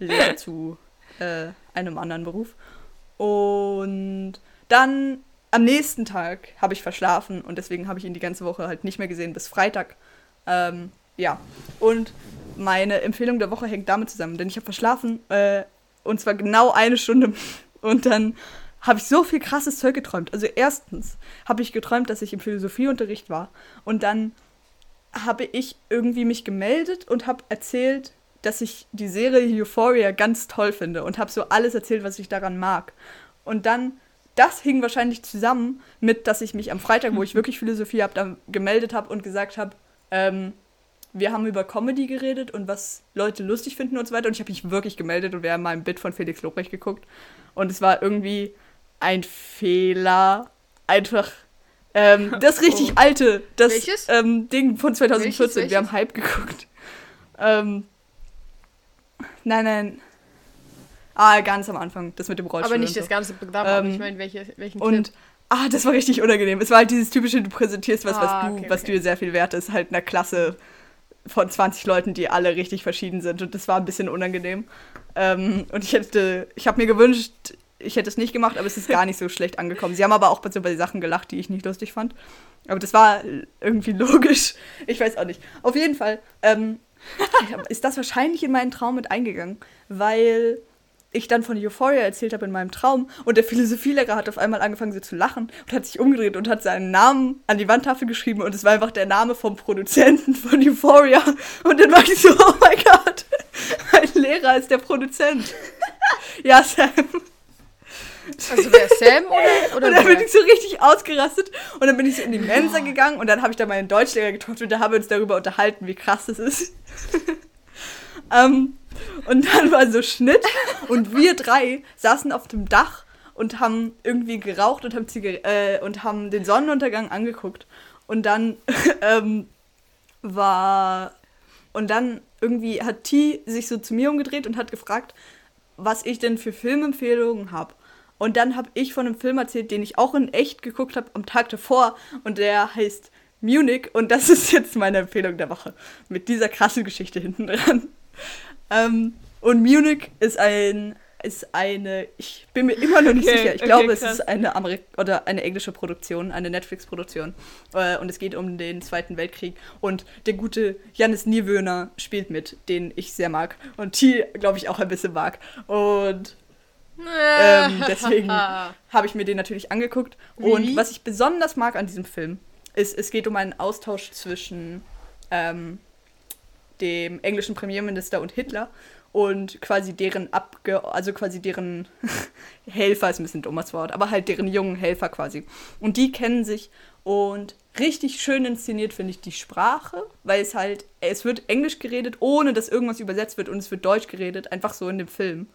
[SPEAKER 1] Lehrer zu äh, einem anderen Beruf. Und dann am nächsten Tag habe ich verschlafen und deswegen habe ich ihn die ganze Woche halt nicht mehr gesehen bis Freitag. Ähm, ja, und meine Empfehlung der Woche hängt damit zusammen, denn ich habe verschlafen äh, und zwar genau eine Stunde (laughs) und dann habe ich so viel krasses Zeug geträumt. Also erstens habe ich geträumt, dass ich im Philosophieunterricht war und dann habe ich irgendwie mich gemeldet und habe erzählt, dass ich die Serie Euphoria ganz toll finde und habe so alles erzählt, was ich daran mag. Und dann, das hing wahrscheinlich zusammen mit, dass ich mich am Freitag, wo ich wirklich Philosophie habe, gemeldet habe und gesagt habe, ähm, wir haben über Comedy geredet und was Leute lustig finden und so weiter. Und ich habe mich wirklich gemeldet und wir haben mal ein Bit von Felix Lobrecht geguckt. Und es war irgendwie ein Fehler. Einfach ähm, (laughs) das richtig
[SPEAKER 2] Oh.
[SPEAKER 1] alte, das
[SPEAKER 3] Welches?
[SPEAKER 1] ähm, Ding von 2014.
[SPEAKER 3] Welches,
[SPEAKER 1] Wir haben Hype geguckt. Ähm, nein, nein. Ah, ganz am Anfang, das mit dem Rollstuhl.
[SPEAKER 3] aber nicht
[SPEAKER 1] und
[SPEAKER 3] das
[SPEAKER 1] so.
[SPEAKER 3] ganze Programm,
[SPEAKER 1] Ähm,
[SPEAKER 3] ich meine, welche, welchen
[SPEAKER 1] Und
[SPEAKER 3] Clip?
[SPEAKER 1] ah, das war richtig unangenehm. Es war halt dieses typische, du präsentierst was,
[SPEAKER 3] Ah,
[SPEAKER 1] was du,
[SPEAKER 3] okay,
[SPEAKER 1] was
[SPEAKER 3] okay.
[SPEAKER 1] dir sehr viel wert ist, halt einer Klasse von 20 Leuten, die alle richtig verschieden sind. Und das war ein bisschen unangenehm. Ähm, und ich hätte, ich habe mir gewünscht, ich hätte es nicht gemacht, aber es ist gar nicht so (laughs) schlecht angekommen. Sie haben aber auch so bei Sachen gelacht, die ich nicht lustig fand. Aber das war irgendwie logisch. Ich weiß auch nicht. Auf jeden Fall ähm, ist das wahrscheinlich in meinen Traum mit eingegangen, weil ich dann von Euphoria erzählt habe in meinem Traum und der Philosophielehrer hat auf einmal angefangen so zu lachen und hat sich umgedreht und hat seinen Namen an die Wandtafel geschrieben und es war einfach der Name vom Produzenten von Euphoria und dann war ich so, oh mein Gott, mein Lehrer ist der Produzent. ja, Sam.
[SPEAKER 3] Also wer Sam oder, oder
[SPEAKER 1] Und dann bin ich so richtig ausgerastet und dann bin ich so in die Mensa gegangen und dann habe ich da meinen Deutschlehrer getroffen und da haben wir uns darüber unterhalten, wie krass das ist. (laughs) ähm, und dann war so Schnitt und wir drei saßen auf dem Dach und haben irgendwie geraucht und haben, Ziga äh, und haben den Sonnenuntergang angeguckt. Und dann (laughs) ähm, war. Und dann irgendwie hat T sich so zu mir umgedreht und hat gefragt, was ich denn für Filmempfehlungen habe. Und dann habe ich von einem Film erzählt, den ich auch in echt geguckt habe am Tag davor. Und der heißt Munich. Und das ist jetzt meine Empfehlung der Woche. Mit dieser krassen Geschichte hinten dran. Ähm, und Munich ist ein ist eine, ich bin mir immer noch nicht
[SPEAKER 2] Okay,
[SPEAKER 1] sicher. Ich
[SPEAKER 2] okay,
[SPEAKER 1] glaube, es
[SPEAKER 2] krass.
[SPEAKER 1] ist eine Amerik oder eine englische Produktion, eine Netflix-Produktion. Äh, und es geht um den Zweiten Weltkrieg. Und der gute Janis Niewöhner spielt mit, den ich sehr mag. Und T, glaube ich, auch ein bisschen mag. Und ähm, (laughs) deswegen (laughs) habe ich mir den natürlich angeguckt. Und
[SPEAKER 3] Really?
[SPEAKER 1] was ich besonders mag an diesem Film, ist, es geht um einen Austausch zwischen ähm, dem englischen Premierminister und Hitler und quasi deren Abge also quasi deren (laughs) Helfer ist ein bisschen ein dummes Wort, aber halt deren jungen Helfer quasi. Und die kennen sich und richtig schön inszeniert finde ich die Sprache, weil es halt es wird Englisch geredet, ohne dass irgendwas übersetzt wird und es wird Deutsch geredet, einfach so in dem Film.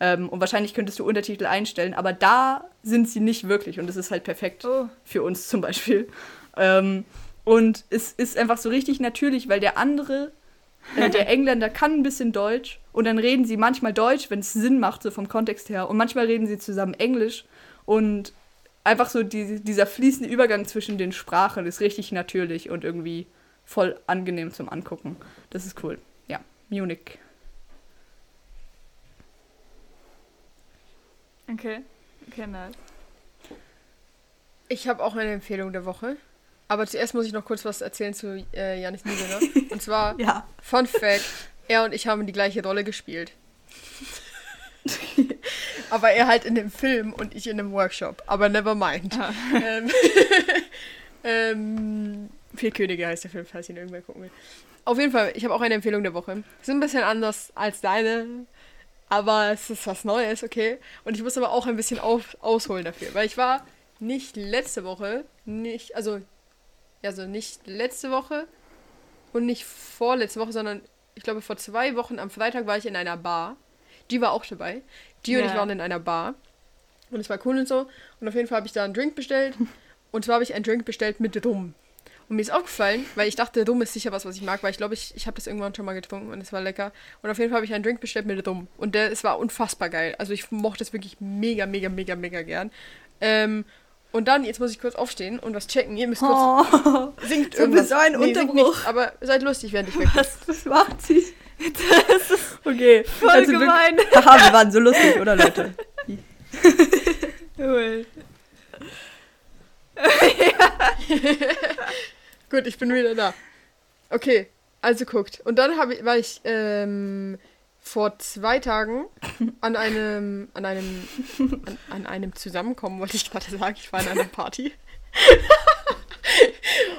[SPEAKER 1] Ähm, und wahrscheinlich könntest du Untertitel einstellen, aber da sind sie nicht wirklich und es ist halt perfekt
[SPEAKER 2] Oh.
[SPEAKER 1] für uns zum Beispiel. Ähm, und es ist einfach so richtig natürlich, weil der andere, äh, der Engländer, kann ein bisschen Deutsch und dann reden sie manchmal Deutsch, wenn es Sinn macht, so vom Kontext her. Und manchmal reden sie zusammen Englisch und einfach so die, dieser fließende Übergang zwischen den Sprachen ist richtig natürlich und irgendwie voll angenehm zum Angucken. Das ist cool. Ja, Munich.
[SPEAKER 2] Okay. Okay, nice.
[SPEAKER 3] Ich habe auch eine Empfehlung der Woche. Aber zuerst muss ich noch kurz was erzählen zu äh, Janis Niewöhner. (laughs) Und zwar,
[SPEAKER 1] Ja.
[SPEAKER 3] Fun Fact, er und ich haben die gleiche Rolle gespielt. (laughs) Aber er halt in dem Film und ich in dem Workshop. Aber never mind. Ähm, (laughs) ähm, Vier Könige heißt der Film, falls ihn irgendwer gucken will. Auf jeden Fall, ich habe auch eine Empfehlung der Woche. Ist ein bisschen anders als deine, aber es ist was Neues, okay? Und ich muss aber auch ein bisschen auf, ausholen dafür, weil ich war nicht letzte Woche, nicht, also, also nicht letzte Woche und nicht vorletzte Woche, sondern ich glaube vor zwei Wochen am Freitag war ich in einer Bar. Die war auch dabei. Die und
[SPEAKER 2] Ja.
[SPEAKER 3] ich waren in einer Bar. Und es war cool und so. Und auf jeden Fall habe ich da einen Drink bestellt. (laughs) Und zwar habe ich einen Drink bestellt mit Rum. Und mir ist aufgefallen, weil ich dachte, Rum ist sicher was, was ich mag, weil ich glaube, ich, ich habe das irgendwann schon mal getrunken und es war lecker. Und auf jeden Fall habe ich einen Drink bestellt mit Rum. Und der, es war unfassbar geil. Also ich mochte es wirklich mega, mega, mega, mega gern. Ähm, und dann, jetzt muss ich kurz aufstehen und was checken. Ihr müsst kurz
[SPEAKER 1] Oh,
[SPEAKER 3] singt
[SPEAKER 1] so
[SPEAKER 3] irgendwas.
[SPEAKER 1] so ein
[SPEAKER 3] singt
[SPEAKER 1] Unterbruch.
[SPEAKER 3] nicht, aber seid lustig, während ich weg bin.
[SPEAKER 1] was, was macht sie? Das ist okay.
[SPEAKER 2] Voll
[SPEAKER 1] Also
[SPEAKER 2] gemein.
[SPEAKER 1] wirklich- (laughs) Haha, wir waren so lustig, oder Leute?
[SPEAKER 2] Cool. (laughs)
[SPEAKER 3] Gut, ich bin wieder da. Okay, also guckt. Und dann habe ich, war ich ähm, vor zwei Tagen an einem, an einem, an, an einem Zusammenkommen, wollte ich gerade sagen. Ich war an einer Party.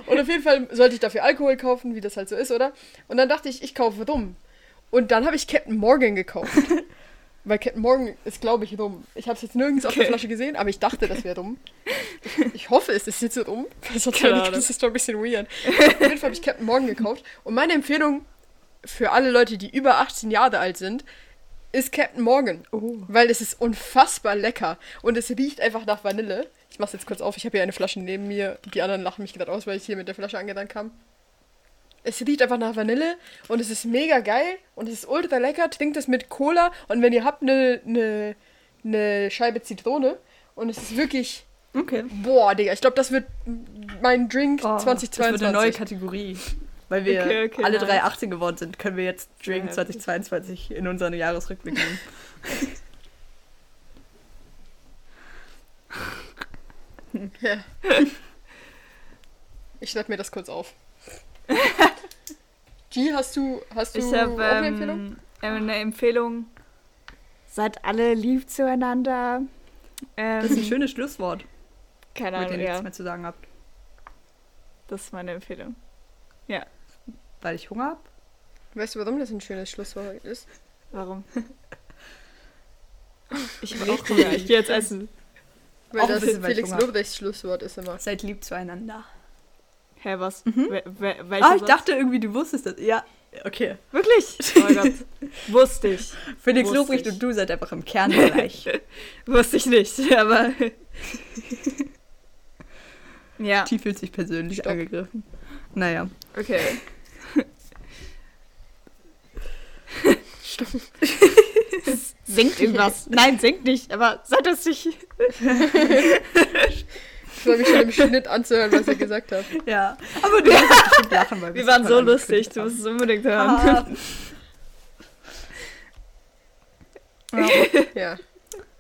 [SPEAKER 3] Und auf jeden Fall sollte ich dafür Alkohol kaufen, wie das halt so ist, oder? Und dann dachte ich, ich kaufe Rum. Und dann habe ich Captain Morgan gekauft. Weil Captain Morgan ist, glaube ich, rum. Ich habe es jetzt nirgends auf der
[SPEAKER 2] Okay.
[SPEAKER 3] Flasche gesehen, aber ich dachte, das wäre rum. Ich, ich hoffe, es ist jetzt so rum.
[SPEAKER 2] Ahnung.
[SPEAKER 3] ganze Story ein bisschen weird. Auf jeden Fall habe ich Captain Morgan gekauft. Und meine Empfehlung für alle Leute, die über 18 Jahre alt sind, ist Captain Morgan. Weil es ist unfassbar lecker. Und es riecht einfach nach Vanille. Ich mach's jetzt kurz auf. Ich habe hier eine Flasche neben mir. Die anderen lachen mich gerade aus, weil ich hier mit der Flasche angerannt kam. Es riecht einfach nach Vanille und es ist mega geil und es ist ultra lecker. Trinkt es mit Cola und wenn ihr habt eine ne, ne Scheibe Zitrone und es ist wirklich,
[SPEAKER 1] Okay.
[SPEAKER 3] boah, Digga, ich glaube, das wird mein Drink
[SPEAKER 1] Oh,
[SPEAKER 3] 2022.
[SPEAKER 1] Das wird eine neue Kategorie. Weil wir
[SPEAKER 2] Okay, okay,
[SPEAKER 1] alle
[SPEAKER 2] nice.
[SPEAKER 1] drei 18 geworden sind, können wir jetzt Drink
[SPEAKER 2] Ja.
[SPEAKER 1] 2022 in unseren Jahresrückblick nehmen. (laughs)
[SPEAKER 3] Ja. Ich schreibe mir das kurz auf. (laughs) G, hast du, hast du
[SPEAKER 2] Ich
[SPEAKER 3] auch
[SPEAKER 2] habe
[SPEAKER 3] eine Empfehlung?
[SPEAKER 2] ähm, eine Empfehlung. seid alle lieb zueinander. Ähm,
[SPEAKER 1] Das ist ein schönes Schlusswort,
[SPEAKER 2] keine
[SPEAKER 1] wenn ihr
[SPEAKER 2] Ahnung,
[SPEAKER 1] nichts
[SPEAKER 2] ja.
[SPEAKER 1] mehr zu sagen habt.
[SPEAKER 2] Das ist meine Empfehlung.
[SPEAKER 1] Weil ich Hunger habe.
[SPEAKER 3] Weißt du, warum das ein schönes Schlusswort ist?
[SPEAKER 2] Warum? (laughs) Ich habe auch Hunger. Ich gehe jetzt essen.
[SPEAKER 3] Weil
[SPEAKER 1] Auch
[SPEAKER 3] das
[SPEAKER 1] bisschen,
[SPEAKER 3] Felix. Lobrechts Schlusswort ist immer.
[SPEAKER 1] Seid lieb zueinander.
[SPEAKER 2] Hä, was?
[SPEAKER 1] Mhm.
[SPEAKER 2] Wer, welcher
[SPEAKER 1] Ah, ich
[SPEAKER 2] Satz?
[SPEAKER 1] dachte irgendwie, du wusstest das. Ja, okay.
[SPEAKER 2] Wirklich? Oh mein Gott. Wusste ich.
[SPEAKER 1] Felix
[SPEAKER 2] Wusste
[SPEAKER 1] Lobrecht
[SPEAKER 2] ich.
[SPEAKER 1] und du seid einfach im Kern gleich. (laughs)
[SPEAKER 2] Wusste ich nicht, (laughs) aber. ja,
[SPEAKER 1] Die fühlt sich persönlich
[SPEAKER 3] Stopp.
[SPEAKER 1] angegriffen. Naja.
[SPEAKER 2] okay. (laughs) Singt irgendwas. Nein, singt nicht, aber seid das nicht.
[SPEAKER 3] Ich freue mich schon im Schnitt anzuhören, was ihr gesagt habt.
[SPEAKER 1] Ja. Aber du wirst bestimmt lachen, weil
[SPEAKER 2] Wir waren so lustig, du musst es unbedingt hören.
[SPEAKER 1] Ah. Ja.
[SPEAKER 3] Ja.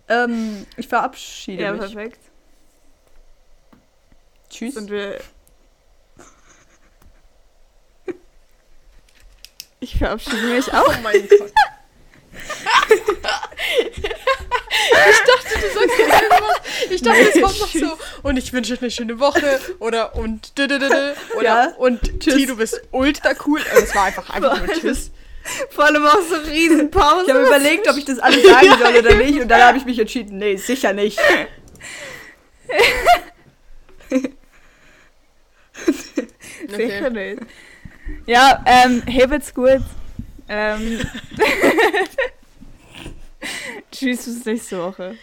[SPEAKER 1] ähm, ich verabschiede
[SPEAKER 2] Ja,
[SPEAKER 1] mich.
[SPEAKER 2] perfekt.
[SPEAKER 1] Tschüss.
[SPEAKER 2] Sind wir. Ich verabschiede mich auch.
[SPEAKER 3] Oh mein Gott. (laughs) ich dachte, du sagst jetzt (laughs) irgendwas. Ich dachte, es kommt noch so. Und ich wünsche euch eine schöne Woche. Oder und. Oder
[SPEAKER 1] Ja.
[SPEAKER 3] und
[SPEAKER 1] Tschüss.
[SPEAKER 3] T, du bist ultra cool. Und es war einfach einfach nur Tschüss.
[SPEAKER 2] Vor allem auch so Riesenpause.
[SPEAKER 1] Ich habe überlegt, ob ich das alles sagen soll oder nicht. Und dann habe ich mich entschieden, nee, sicher nicht. (laughs)
[SPEAKER 2] Sicher nicht. Ja, ähm, hebt's gut. Ähm. (laughs) Tschüss bis nächste Woche.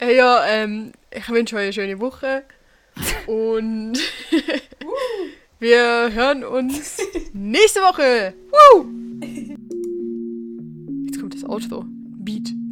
[SPEAKER 3] Äh, ja, ähm, ich wünsche euch eine schöne Woche. Und (laughs) wir hören uns (laughs) nächste Woche. Woo! Jetzt kommt das Outro. Beat.